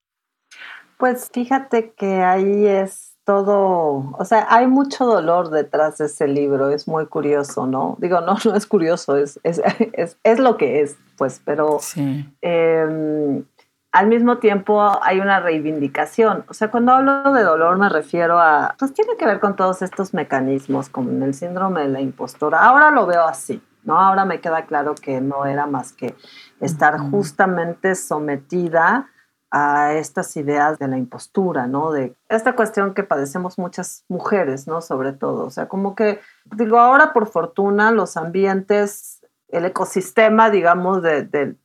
Pues fíjate que ahí es todo, o sea, hay mucho dolor detrás de ese libro, es muy curioso, ¿no? Digo, no, no es curioso, es, es, [LAUGHS] es, lo que es, pues, pero sí. Em, al mismo tiempo hay una reivindicación. O sea, cuando hablo de dolor me refiero a, pues tiene que ver con todos estos mecanismos, como en el síndrome de la impostora. Ahora lo veo así, ¿no? Ahora me queda claro que no era más que estar justamente sometida a estas ideas de la impostura, ¿no? De esta cuestión que padecemos muchas mujeres, ¿no? Sobre todo. O sea, como que, digo, ahora por fortuna los ambientes, el ecosistema, digamos, de, de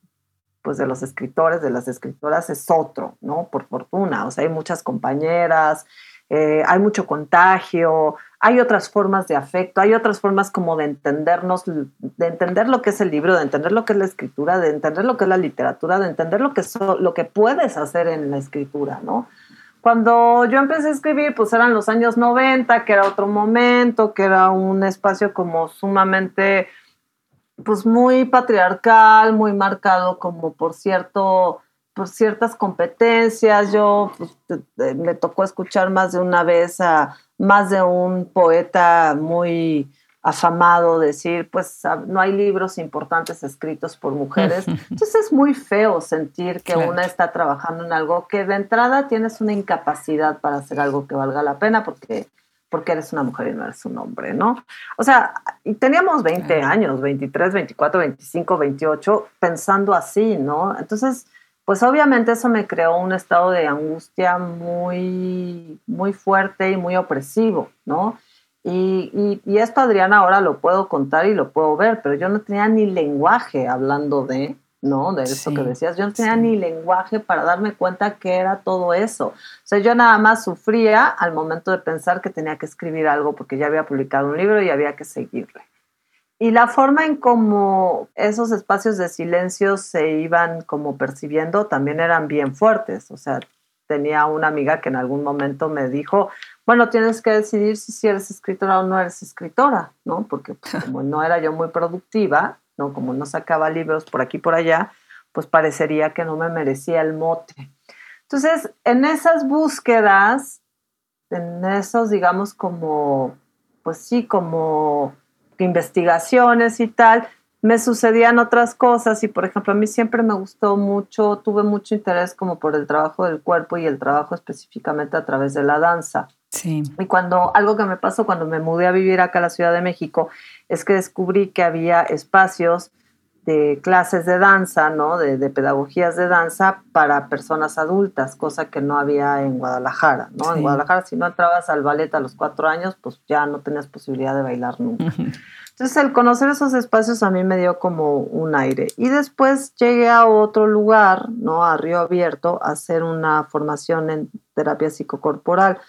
pues de los escritores, de las escritoras es otro, ¿no? Por fortuna, o sea, hay muchas compañeras, eh, hay mucho contagio, hay otras formas de afecto, hay otras formas como de entendernos, de entender lo que es el libro, de entender lo que es la escritura, de entender lo que es la literatura, de entender lo que, lo que puedes hacer en la escritura, ¿no? Cuando yo empecé a escribir, pues eran los años 90, que era otro momento, que era un espacio como sumamente pues muy patriarcal, muy marcado como por cierto, por ciertas competencias. Yo pues, me tocó escuchar más de una vez a más de un poeta muy afamado decir, pues no hay libros importantes escritos por mujeres. Entonces es muy feo sentir que una está trabajando en algo que de entrada tienes una incapacidad para hacer algo que valga la pena porque porque eres una mujer y no eres un hombre, ¿no? O sea, teníamos 20 años, 23, 24, 25, 28, pensando así, ¿no? Entonces, pues obviamente eso me creó un estado de angustia muy, muy fuerte y muy opresivo, ¿no? Y, y, esto, Adriana, ahora lo puedo contar y lo puedo ver, pero yo no tenía ni lenguaje hablando de, ¿no? De eso que decías. Yo no tenía ni lenguaje para darme cuenta que era todo eso. O sea, yo nada más sufría al momento de pensar que tenía que escribir algo porque ya había publicado un libro y había que seguirle. Y la forma en cómo esos espacios de silencio se iban como percibiendo también eran bien fuertes. O sea, tenía una amiga que en algún momento me dijo, bueno, tienes que decidir si eres escritora o no eres escritora, ¿no? Porque pues, como no era yo muy productiva, ¿no? Como no sacaba libros por aquí y por allá, pues parecería que no me merecía el mote. Entonces, en esas búsquedas, en esos, digamos, como, pues sí, como investigaciones y tal, me sucedían otras cosas y, por ejemplo, a mí siempre me gustó mucho, tuve mucho interés como por el trabajo del cuerpo y el trabajo específicamente a través de la danza. Sí. Y cuando algo que me pasó cuando me mudé a vivir acá a la Ciudad de México es que descubrí que había espacios de clases de danza, ¿no? De, de, pedagogías de danza para personas adultas, cosa que no había en Guadalajara, ¿no? En Guadalajara, si no entrabas al ballet a los cuatro años, pues ya no tenías posibilidad de bailar nunca. Entonces, el conocer esos espacios a mí me dio como un aire. Y después llegué a otro lugar, ¿no? A Río Abierto, a hacer una formación en terapia psicocorporal.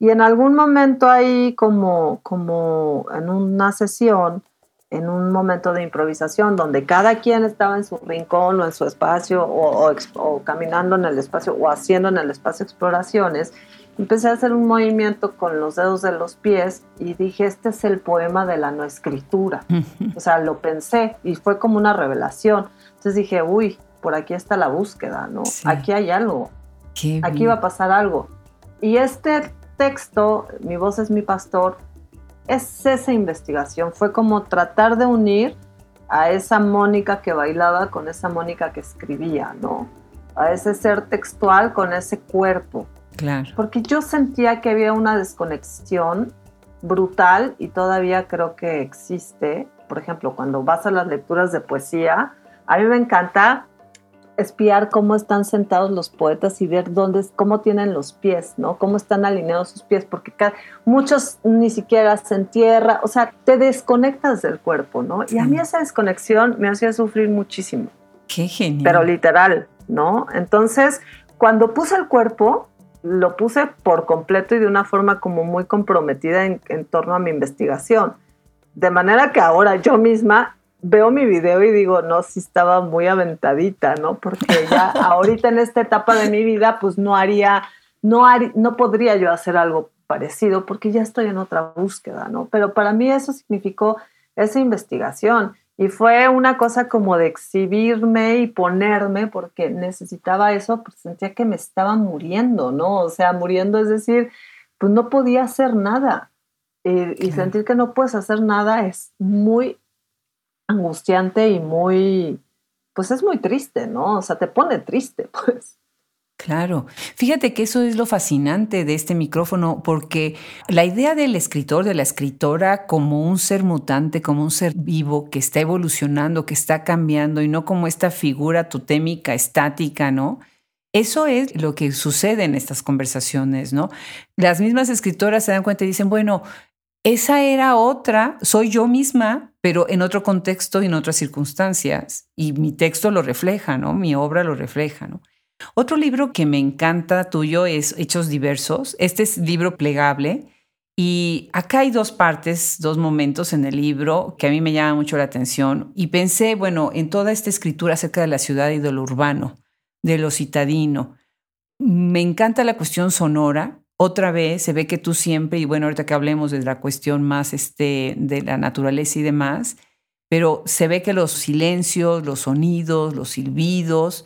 Y en algún momento ahí, como, como en una sesión, en un momento de improvisación donde cada quien estaba en su rincón o en su espacio o, o, caminando en el espacio o haciendo en el espacio exploraciones, empecé a hacer un movimiento con los dedos de los pies y dije, este es el poema de la no escritura. o sea, lo pensé y fue como una revelación. Entonces dije, uy, por aquí está la búsqueda, ¿no? Aquí hay algo. aquí va a pasar algo. Y este texto, Mi voz es mi pastor, es esa investigación, fue como tratar de unir a esa Mónica que bailaba con esa Mónica que escribía, ¿no? A ese ser textual con ese cuerpo. Claro. Porque yo sentía que había una desconexión brutal y todavía creo que existe. Por ejemplo, cuando vas a las lecturas de poesía, a mí me encanta espiar cómo están sentados los poetas y ver dónde, cómo tienen los pies, ¿no? Cómo están alineados sus pies, porque muchos ni siquiera se entierran, o sea, te desconectas del cuerpo, ¿no? Y a mí esa desconexión me hacía sufrir muchísimo. Qué genial. Pero literal, ¿no? Entonces, cuando puse el cuerpo, lo puse por completo y de una forma como muy comprometida en, en torno a mi investigación. De manera que ahora yo misma veo mi video y digo, no, sí estaba muy aventadita, ¿no? Porque ya [LAUGHS] ahorita en esta etapa de mi vida, pues no haría, no, no podría yo hacer algo parecido porque ya estoy en otra búsqueda, ¿no? Pero para mí eso significó esa investigación y fue una cosa como de exhibirme y ponerme porque necesitaba eso, porque sentía que me estaba muriendo, ¿no? O sea, muriendo es decir, pues no podía hacer nada. Y, y sentir que no puedes hacer nada es muy angustiante y muy, pues es muy triste, ¿no? O sea, te pone triste, [LAUGHS] pues. Claro, fíjate que eso es lo fascinante de este micrófono, porque la idea del escritor, de la escritora, como un ser mutante, como un ser vivo que está evolucionando, que está cambiando y no como esta figura totémica, estática, ¿no? Eso es lo que sucede en estas conversaciones, ¿no? Las mismas escritoras se dan cuenta y dicen, bueno, esa era otra, soy yo misma, pero en otro contexto y en otras circunstancias. Y mi texto lo refleja, ¿no? Mi obra lo refleja, ¿no? Otro libro que me encanta tuyo es Hechos Diversos. Este es libro plegable. Y acá hay dos partes, dos momentos en el libro que a mí me llaman mucho la atención. Y pensé, bueno, en toda esta escritura acerca de la ciudad y de lo urbano, de lo citadino. Me encanta la cuestión sonora, otra vez se ve que tú siempre, y bueno, ahorita que hablemos de la cuestión más este, de la naturaleza y demás, pero se ve que los silencios, los sonidos, los silbidos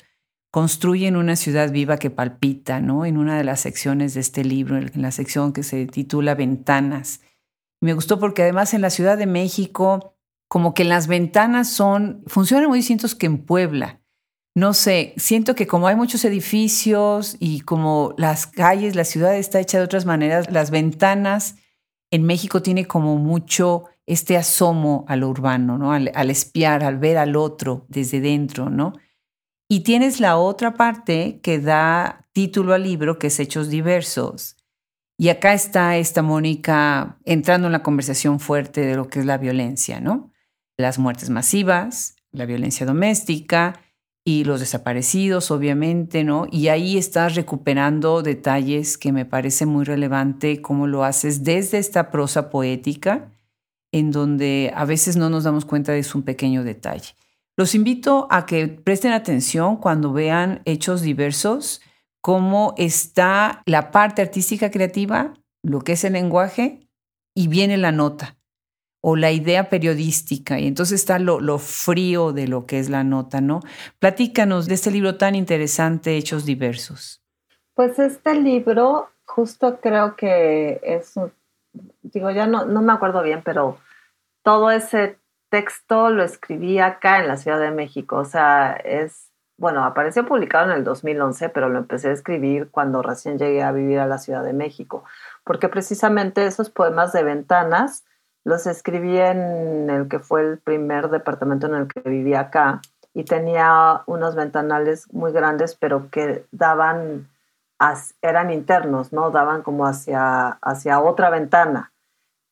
construyen una ciudad viva que palpita, ¿no? En una de las secciones de este libro, en la sección que se titula Ventanas. Me gustó porque además en la Ciudad de México, como que las ventanas son, funcionan muy distintos que en Puebla no sé, siento que como hay muchos edificios y como las calles, la ciudad está hecha de otras maneras, las ventanas en México tiene como mucho este asomo a lo urbano, ¿no? Al, al, espiar, al ver al otro desde dentro, ¿no? Y tienes la otra parte que da título al libro, que es Hechos Diversos. Y acá está esta Mónica entrando en la conversación fuerte de lo que es la violencia, ¿no? Las muertes masivas, la violencia doméstica, y los desaparecidos, obviamente, ¿no? Y ahí estás recuperando detalles que me parece muy relevante cómo lo haces desde esta prosa poética, en donde a veces no nos damos cuenta de un pequeño detalle. Los invito a que presten atención cuando vean hechos diversos, cómo está la parte artística creativa, lo que es el lenguaje, y viene la nota o la idea periodística, y entonces está lo, frío de lo que es la nota, ¿no? Platícanos de este libro tan interesante, Hechos Diversos. Pues este libro, justo creo que es, digo, ya no, no me acuerdo bien, pero todo ese texto lo escribí acá en la Ciudad de México, o sea, es, bueno, apareció publicado en el 2011, pero lo empecé a escribir cuando recién llegué a vivir a la Ciudad de México, porque precisamente esos poemas de ventanas, los escribí en el que fue el primer departamento en el que vivía acá y tenía unos ventanales muy grandes, pero que daban, eran internos, ¿no? Daban como hacia, hacia otra ventana.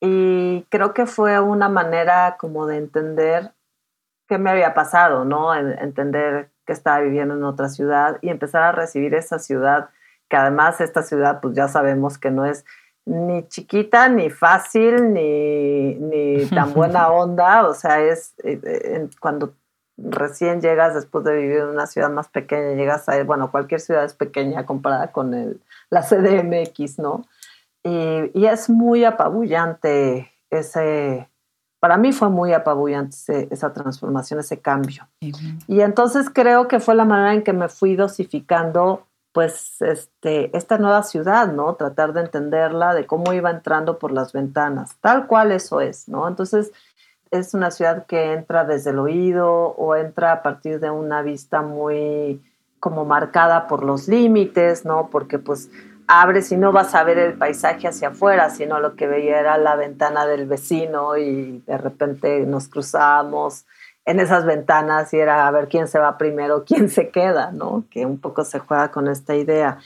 Y creo que fue una manera como de entender qué me había pasado, ¿no? Entender que estaba viviendo en otra ciudad y empezar a recibir esa ciudad, que además esta ciudad, pues ya sabemos que no es ni chiquita, ni fácil, ni, ni tan [LAUGHS] buena onda, o sea, es eh, eh, cuando recién llegas después de vivir en una ciudad más pequeña, llegas a, bueno, cualquier ciudad es pequeña comparada con el, la CDMX, ¿no? Y, y, es muy apabullante ese, para mí fue muy apabullante esa transformación, ese cambio. Y entonces creo que fue la manera en que me fui dosificando pues este, esta nueva ciudad, ¿no? Tratar de entenderla, de cómo iba entrando por las ventanas, tal cual eso es, ¿no? Entonces es una ciudad que entra desde el oído o entra a partir de una vista muy como marcada por los límites, ¿no? Porque pues abres y no vas a ver el paisaje hacia afuera, sino lo que veía era la ventana del vecino y de repente nos cruzamos en esas ventanas y era a ver quién se va primero, quién se queda, ¿no? Que un poco se juega con esta idea.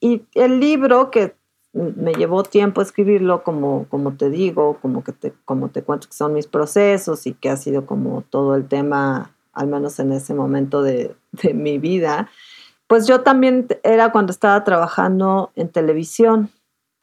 Y el libro que me llevó tiempo escribirlo, como, como te digo, como, que te, como te cuento que son mis procesos y que ha sido como todo el tema, al menos en ese momento de, de mi vida, pues yo también era cuando estaba trabajando en televisión,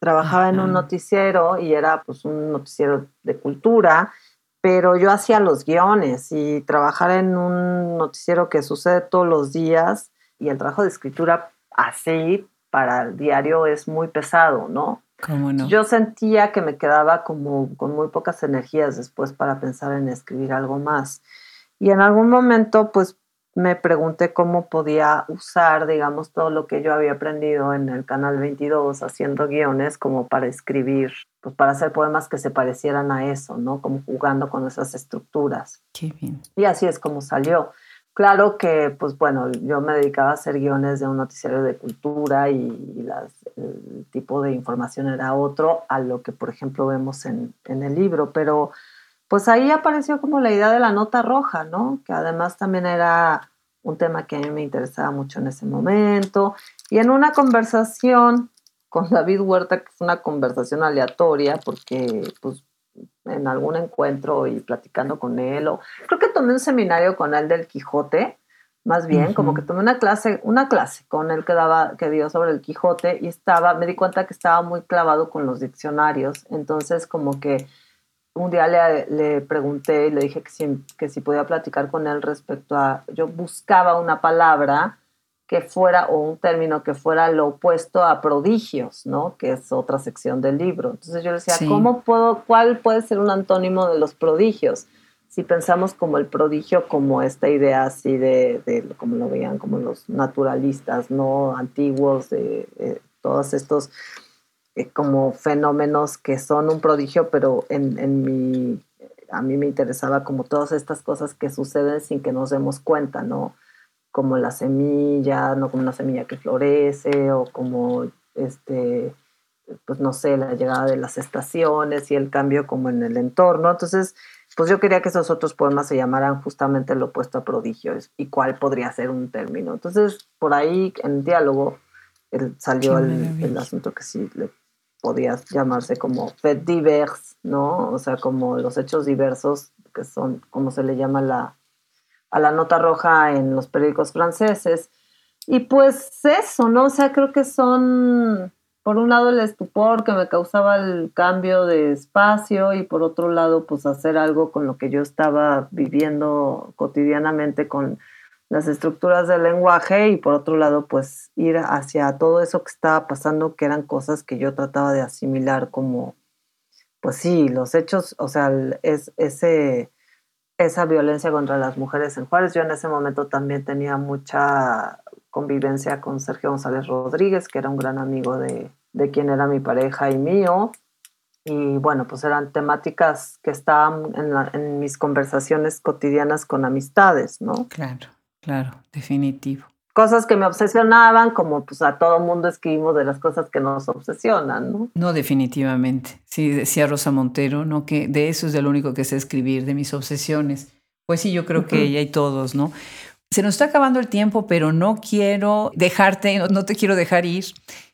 trabajaba en un noticiero y era pues un noticiero de cultura, pero yo hacía los guiones y trabajar en un noticiero que sucede todos los días y el trabajo de escritura así para el diario es muy pesado, ¿no? ¿Cómo no? Yo sentía que me quedaba como con muy pocas energías después para pensar en escribir algo más. Y en algún momento, pues me pregunté cómo podía usar, digamos, todo lo que yo había aprendido en el Canal 22 haciendo guiones como para escribir, pues para hacer poemas que se parecieran a eso, ¿no? Como jugando con esas estructuras. Qué bien. Y así es como salió. Claro que, pues bueno, yo me dedicaba a hacer guiones de un noticiero de cultura y, el tipo de información era otro a lo que, por ejemplo, vemos en, en el libro, pero pues ahí apareció como la idea de la nota roja, ¿no? Que además también era un tema que a mí me interesaba mucho en ese momento. Y en una conversación con [LAUGHS] David Huerta, que fue una conversación aleatoria, porque pues en algún encuentro y platicando con él, o creo que tomé un seminario con él del Quijote, más bien, como que tomé una clase, una clase con él que daba, que dio sobre el Quijote, y estaba, me di cuenta que estaba muy clavado con los diccionarios, entonces como que un día le, pregunté y le dije que si, que si podía platicar con él respecto a, yo buscaba una palabra que fuera, o un término que fuera lo opuesto a prodigios, ¿no? Que es otra sección del libro. Entonces yo le decía, ¿cómo puedo, cuál puede ser un antónimo de los prodigios? Si pensamos como el prodigio, como esta idea así de, de como lo veían como los naturalistas, ¿no? Antiguos, de eh, todos estos eh, como fenómenos que son un prodigio, pero en, en mi, a mí me interesaba como todas estas cosas que suceden sin que nos demos cuenta, ¿no? Como la semilla, no como una semilla que florece, o como este, pues no sé, la llegada de las estaciones y el cambio como en el entorno. Entonces, pues yo quería que esos otros poemas se llamaran justamente lo opuesto a prodigios y cuál podría ser un término. Entonces, por ahí en diálogo salió el, el, asunto que sí le podía llamarse como fait divers, ¿no? O sea, como los hechos diversos, que son como se le llama la, a la nota roja en los periódicos franceses. Y pues eso, ¿no? O sea, creo que son, por un lado, el estupor que me causaba el cambio de espacio y por otro lado, pues hacer algo con lo que yo estaba viviendo cotidianamente con las estructuras del lenguaje y por otro lado pues ir hacia todo eso que estaba pasando que eran cosas que yo trataba de asimilar como pues sí los hechos o sea es ese esa violencia contra las mujeres en Juárez. Yo en ese momento también tenía mucha convivencia con Sergio González Rodríguez que era un gran amigo de, de quien era mi pareja y mío. Y bueno pues eran temáticas que estaban en, en mis conversaciones cotidianas con amistades no claro Claro, definitivo. cosas que me obsesionaban, como pues a todo mundo escribimos de las cosas que nos obsesionan, ¿no? No, definitivamente. Sí, decía Rosa Montero, ¿no? Que de eso es de lo único que sé escribir, de mis obsesiones. Pues sí, yo creo que ella y todos, ¿no? Se nos está acabando el tiempo, pero no quiero dejarte, no te quiero dejar ir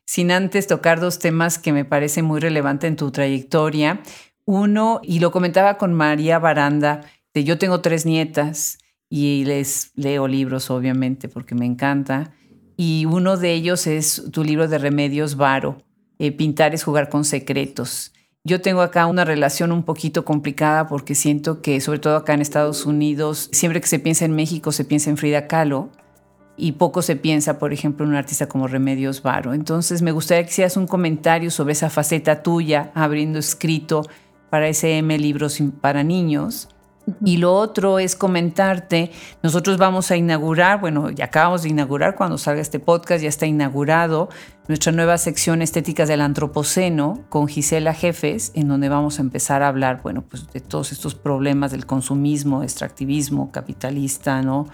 sin antes tocar dos temas que me parecen muy relevantes en tu trayectoria. Uno, y lo comentaba con María Baranda, de yo tengo tres nietas y les leo libros, obviamente, porque me encanta. Y uno de ellos es tu libro de remedios Varo, eh, Pintar es jugar con secretos. Yo tengo acá una relación un poquito complicada porque siento que, sobre todo acá en Estados Unidos, siempre que se piensa en México se piensa en Frida Kahlo y poco se piensa, por ejemplo, en un artista como Remedios Varo. Entonces, me gustaría que hicieras un comentario sobre esa faceta tuya, habiendo escrito para SM libros para niños. Y lo otro es comentarte, nosotros vamos a inaugurar, bueno, ya acabamos de inaugurar cuando salga este podcast, ya está inaugurado nuestra nueva sección Estéticas del Antropoceno con Gisela Jefes, en donde vamos a empezar a hablar, bueno, pues de todos estos problemas del consumismo, extractivismo, capitalista, ¿no?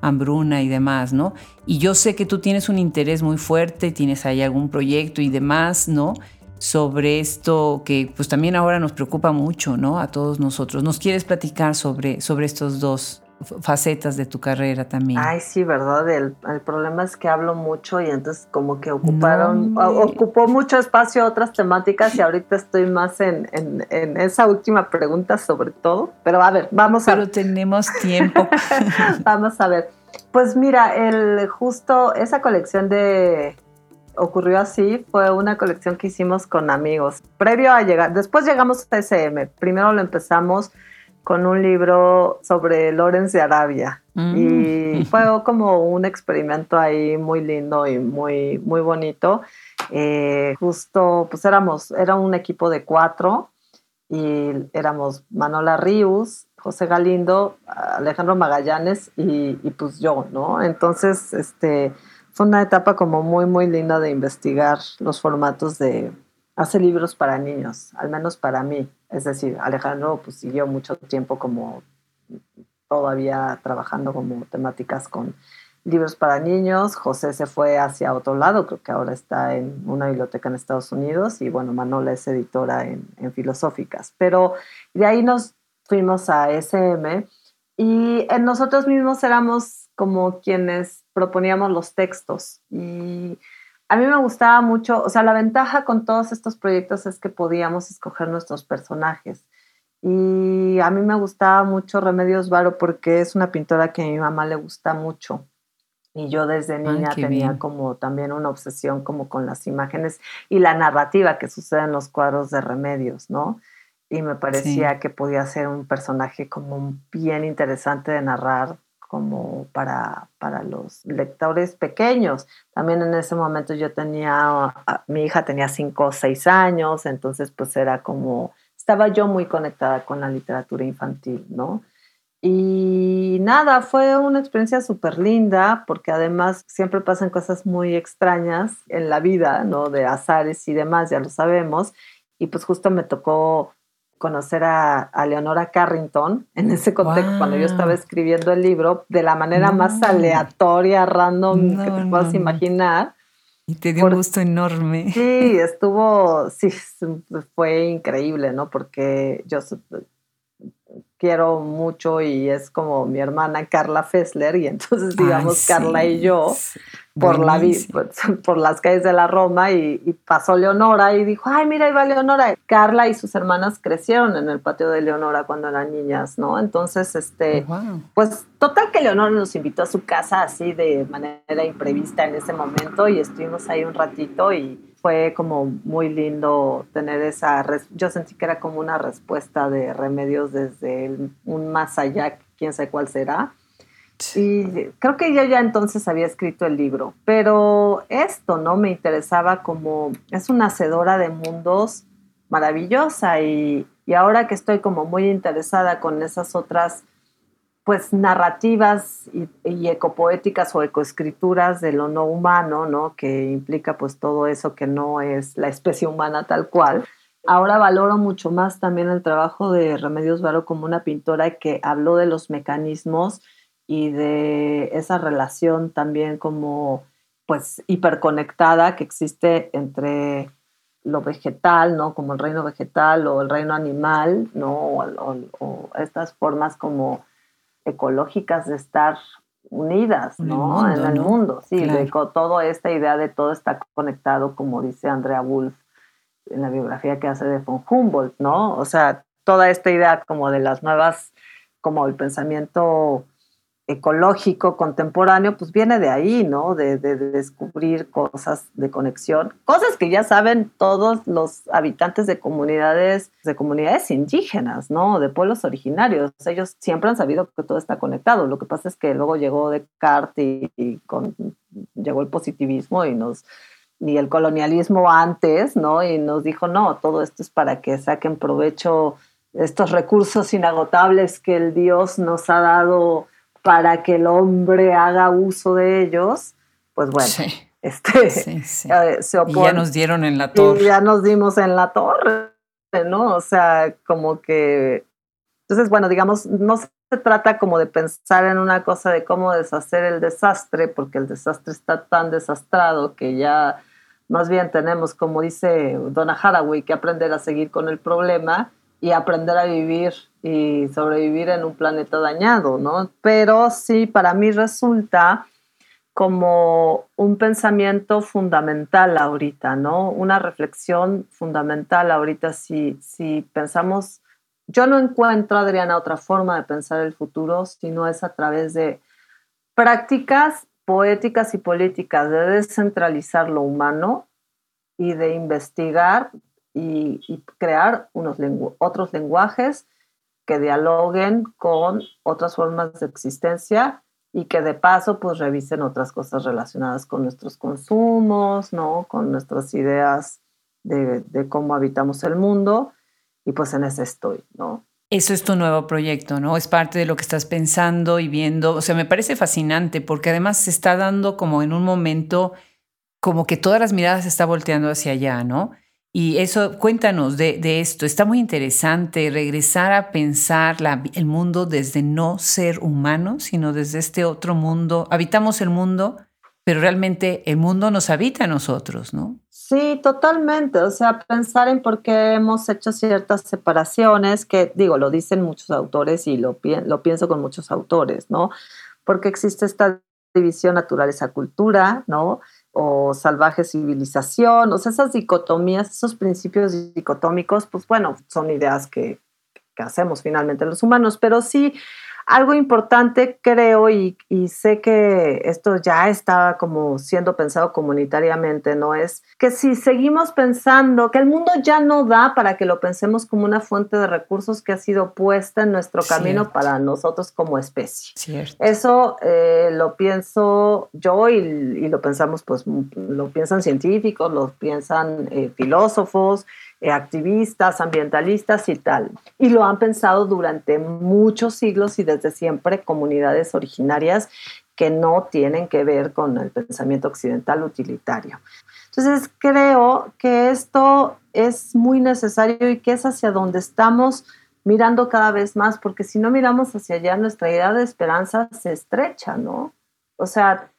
hambruna y demás, ¿no? Y yo sé que tú tienes un interés muy fuerte, tienes ahí algún proyecto y demás, ¿no? Sobre esto que pues también ahora nos preocupa mucho, ¿no? A todos nosotros. ¿Nos quieres platicar sobre, sobre estos dos facetas de tu carrera también. Ay, sí, ¿verdad? El, problema es que hablo mucho y entonces como que ocuparon, ocupó mucho espacio otras temáticas y ahorita estoy más en, esa última pregunta sobre todo. Pero a ver, vamos a... Pero tenemos tiempo. [LAUGHS] vamos a ver. Pues mira, el justo esa colección de ocurrió así, fue una colección que hicimos con amigos. Previo a llegar, después llegamos a SM. Primero lo empezamos con un libro sobre Lorenz de Arabia. Mm. Y fue como un experimento ahí muy lindo y muy, muy bonito. Eh, justo, pues éramos, era un equipo de cuatro y éramos Manola Ríos, José Galindo, Alejandro Magallanes y, y, pues yo, ¿no? Entonces, este, fue una etapa como muy, muy linda de investigar los formatos de, hace libros para niños, al menos para mí. Es decir, Alejandro pues, siguió mucho tiempo como todavía trabajando como temáticas con libros para niños. José se fue hacia otro lado, creo que ahora está en una biblioteca en Estados Unidos y bueno, Manola es editora en, en Filosóficas. Pero de ahí nos fuimos a SM y nosotros mismos éramos como quienes proponíamos los textos y a mí me gustaba mucho, o sea, la ventaja con todos estos proyectos es que podíamos escoger nuestros personajes. Y a mí me gustaba mucho Remedios Varo porque es una pintora que a mi mamá le gusta mucho. Y yo desde niña tenía como también una obsesión como con las imágenes y la narrativa que sucede en los cuadros de Remedios, ¿no? Y me parecía que podía ser un personaje como bien interesante de narrar como para, para los lectores pequeños. También en ese momento yo tenía, mi hija tenía cinco o seis años, entonces pues era como, estaba yo muy conectada con la literatura infantil, ¿no? Y nada, fue una experiencia súper linda porque además siempre pasan cosas muy extrañas en la vida, ¿no? De azares y demás, ya lo sabemos. Y pues justo me tocó conocer a, Leonora Carrington en ese contexto, cuando yo estaba escribiendo el libro, de la manera más aleatoria, random que te puedas imaginar. Y te dio un gusto enorme. Sí, estuvo, sí, fue increíble, ¿no? Porque yo quiero mucho y es como mi hermana Carla Fessler y entonces digamos Carla y yo por, la, [LAUGHS] por las calles de la Roma y, pasó Leonora y dijo, ay, mira, ahí va Leonora. Carla y sus hermanas crecieron en el patio de Leonora cuando eran niñas, ¿no? Entonces, este, oh, pues total que Leonora nos invitó a su casa así de manera imprevista en ese momento y estuvimos ahí un ratito y fue como muy lindo tener esa, yo sentí que era como una respuesta de remedios desde un más allá, quién sabe cuál será y creo que yo ya entonces había escrito el libro, pero esto, ¿no? Me interesaba como, es una hacedora de mundos maravillosa y, ahora que estoy como muy interesada con esas otras, pues, narrativas y, y, ecopoéticas o ecoescrituras de lo no humano, ¿no? Que implica pues todo eso que no es la especie humana tal cual. Ahora valoro mucho más también el trabajo de Remedios Varo como una pintora que habló de los mecanismos y de esa relación también como pues hiperconectada que existe entre lo vegetal, ¿no? Como el reino vegetal o el reino animal, ¿no? O, estas formas como ecológicas de estar unidas, ¿no? En el mundo, sí, de toda esta idea de todo está conectado, como dice Andrea Wolf en la biografía que hace de von Humboldt, ¿no? O sea, toda esta idea como de las nuevas, como el pensamiento ecológico contemporáneo, pues viene de ahí, ¿no? De, descubrir cosas de conexión, cosas que ya saben todos los habitantes de comunidades, de comunidades indígenas, ¿no? De pueblos originarios. Ellos siempre han sabido que todo está conectado. Lo que pasa es que luego llegó Descartes y, llegó el positivismo y nos y el colonialismo antes, ¿no? Y nos dijo, no, todo esto es para que saquen provecho estos recursos inagotables que el Dios nos ha dado para que el hombre haga uso de ellos, pues bueno, este, [LAUGHS] se opone. Y ya nos dieron en la torre. Y ya nos dimos en la torre, ¿no? O sea, como que... Entonces, bueno, digamos, no se trata como de pensar en una cosa de cómo deshacer el desastre, porque el desastre está tan desastrado que ya más bien tenemos, como dice Donna Haraway, que aprender a seguir con el problema y aprender a vivir y sobrevivir en un planeta dañado, ¿no? Pero sí, para mí resulta como un pensamiento fundamental ahorita, ¿no? Una reflexión fundamental ahorita si, si pensamos, yo no encuentro, Adriana, otra forma de pensar el futuro, sino es a través de prácticas poéticas y políticas de descentralizar lo humano y de investigar y, crear unos otros lenguajes que dialoguen con otras formas de existencia y que de paso pues revisen otras cosas relacionadas con nuestros consumos, ¿no? Con nuestras ideas de, de cómo habitamos el mundo y pues en ese estoy, ¿no? Eso es tu nuevo proyecto, ¿no? Es parte de lo que estás pensando y viendo. O sea, me parece fascinante porque además se está dando como en un momento como que todas las miradas se está volteando hacia allá, ¿no? Y eso, cuéntanos de, esto. Está muy interesante regresar a pensar el mundo desde no ser humano, sino desde este otro mundo. Habitamos el mundo, pero realmente el mundo nos habita a nosotros, ¿no? Sí, totalmente. O sea, pensar en por qué hemos hecho ciertas separaciones, que digo, lo dicen muchos autores y lo, pienso con muchos autores, ¿no? Porque existe esta división naturaleza-cultura, ¿no? O salvaje civilización, o sea, esas dicotomías, esos principios dicotómicos, pues bueno, son ideas que, que hacemos finalmente los humanos, pero sí algo importante creo y, sé que esto ya está como siendo pensado comunitariamente, ¿no? Es que si seguimos pensando que el mundo ya no da para que lo pensemos como una fuente de recursos que ha sido puesta en nuestro camino para nosotros como especie. Eso eh, lo pienso yo y, lo pensamos, pues lo piensan científicos, lo piensan eh, filósofos, activistas, ambientalistas y tal. Y lo han pensado durante muchos siglos y desde siempre comunidades originarias que no tienen que ver con el pensamiento occidental utilitario. Entonces creo que esto es muy necesario y que es hacia donde estamos mirando cada vez más, porque si no miramos hacia allá, nuestra idea de esperanza se estrecha, ¿no? O sea,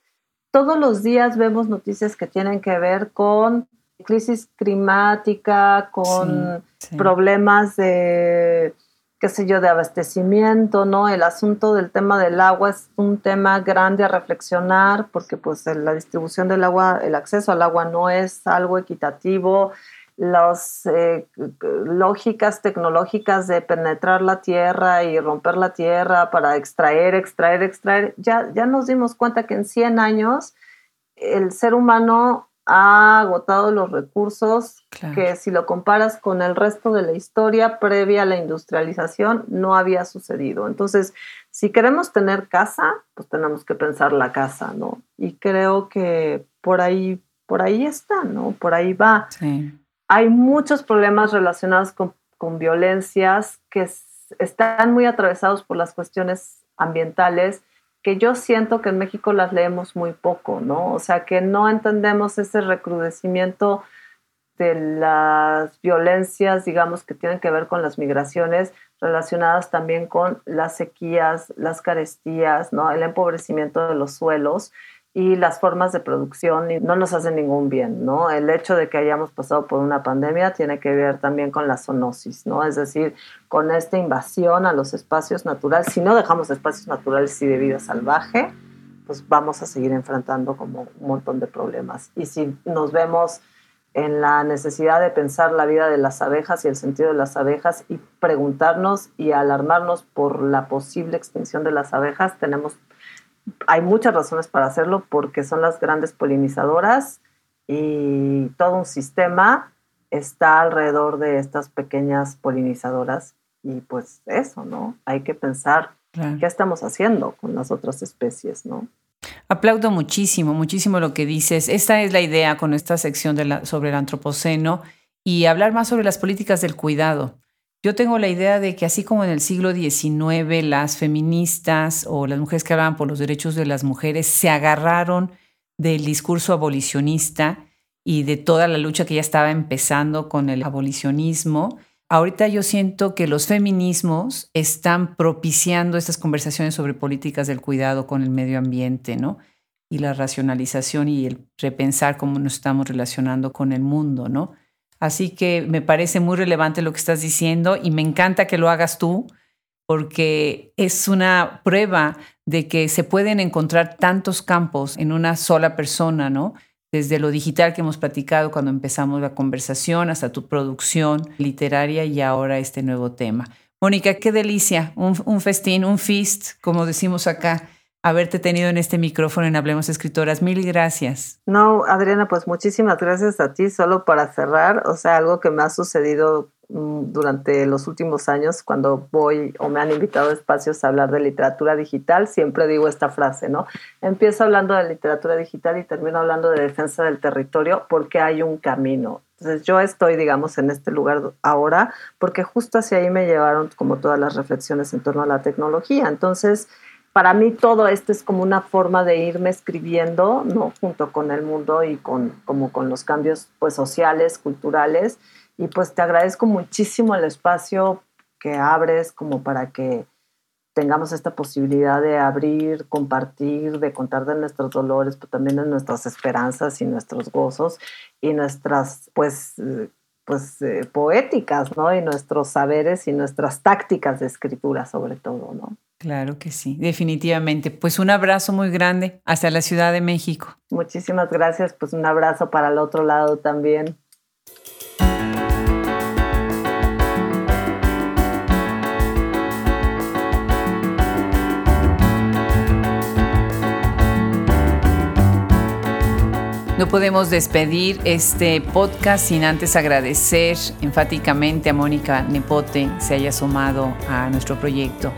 todos los días vemos noticias que tienen que ver con crisis climática, con problemas de, qué sé yo, de abastecimiento, ¿no? El asunto del tema del agua es un tema grande a reflexionar porque pues la distribución del agua, el acceso al agua no es algo equitativo. Las eh, lógicas tecnológicas de penetrar la tierra y romper la tierra para extraer, extraer, extraer, ya, ya nos dimos cuenta que en 100 años el ser humano ha agotado los recursos que si lo comparas con el resto de la historia previa a la industrialización no había sucedido. Entonces, si queremos tener casa, pues tenemos que pensar la casa, ¿no? Y creo que por ahí, por ahí está, ¿no? Por ahí va. Hay muchos problemas relacionados con, con violencias que están muy atravesados por las cuestiones ambientales que yo siento que en México las leemos muy poco, ¿no? O sea, que no entendemos ese recrudecimiento de las violencias, digamos, que tienen que ver con las migraciones, relacionadas también con las sequías, las carestías, ¿no? el empobrecimiento de los suelos y las formas de producción no nos hacen ningún bien, ¿no? El hecho de que hayamos pasado por una pandemia tiene que ver también con la zoonosis, ¿no? Es decir, con esta invasión a los espacios naturales. Si no dejamos espacios naturales y de vida salvaje, pues vamos a seguir enfrentando como un montón de problemas. Y si nos vemos en la necesidad de pensar la vida de las abejas y el sentido de las abejas y preguntarnos y alarmarnos por la posible extinción de las abejas, tenemos hay muchas razones para hacerlo porque son las grandes polinizadoras y todo un sistema está alrededor de estas pequeñas polinizadoras y pues eso, ¿no? Hay que pensar qué estamos haciendo con las otras especies, ¿no? Aplaudo muchísimo, muchísimo lo que dices. Esta es la idea con esta sección sobre el antropoceno y hablar más sobre las políticas del cuidado. Yo tengo la idea de que así como en el siglo XIX las feministas o las mujeres que hablaban por los derechos de las mujeres se agarraron del discurso abolicionista y de toda la lucha que ya estaba empezando con el abolicionismo, ahorita yo siento que los feminismos están propiciando estas conversaciones sobre políticas del cuidado con el medio ambiente, ¿no? Y la racionalización y el repensar cómo nos estamos relacionando con el mundo, ¿no? Así que me parece muy relevante lo que estás diciendo y me encanta que lo hagas tú porque es una prueba de que se pueden encontrar tantos campos en una sola persona, ¿no? Desde lo digital que hemos platicado cuando empezamos la conversación hasta tu producción literaria y ahora este nuevo tema. Mónica, qué delicia, un, un festín, un feast, como decimos acá haberte tenido en este micrófono en Hablemos Escritoras. Mil gracias. No, Adriana, pues muchísimas gracias a ti. Solo para cerrar, o sea, algo que me ha sucedido mm, durante los últimos años cuando voy o me han invitado a espacios a hablar de literatura digital, siempre digo esta frase, ¿no? Empiezo hablando de literatura digital y termino hablando de defensa del territorio porque hay un camino. Entonces yo estoy, digamos, en este lugar ahora porque justo hacia ahí me llevaron como todas las reflexiones en torno a la tecnología. Entonces, para mí todo esto es como una forma de irme escribiendo, ¿no? Junto con el mundo y con, como con los cambios pues, sociales, culturales. Y pues te agradezco muchísimo el espacio que abres como para que tengamos esta posibilidad de abrir, compartir, de contar de nuestros dolores, pero también de nuestras esperanzas y nuestros gozos y nuestras, pues, pues eh, poéticas, ¿no? Y nuestros saberes y nuestras tácticas de escritura sobre todo, ¿no? Claro que sí, definitivamente. Pues un abrazo muy grande hasta la Ciudad de México. Muchísimas gracias, pues un abrazo para el otro lado también. No podemos despedir este podcast sin antes agradecer enfáticamente a Mónica Nepote se haya sumado a nuestro proyecto.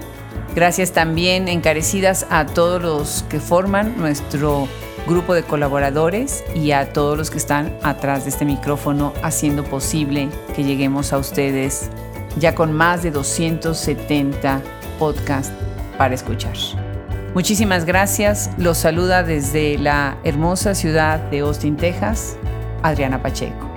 Gracias también encarecidas a todos los que forman nuestro grupo de colaboradores y a todos los que están atrás de este micrófono haciendo posible que lleguemos a ustedes ya con más de 270 podcasts para escuchar. Muchísimas gracias. Los saluda desde la hermosa ciudad de Austin, Texas, Adriana Pacheco.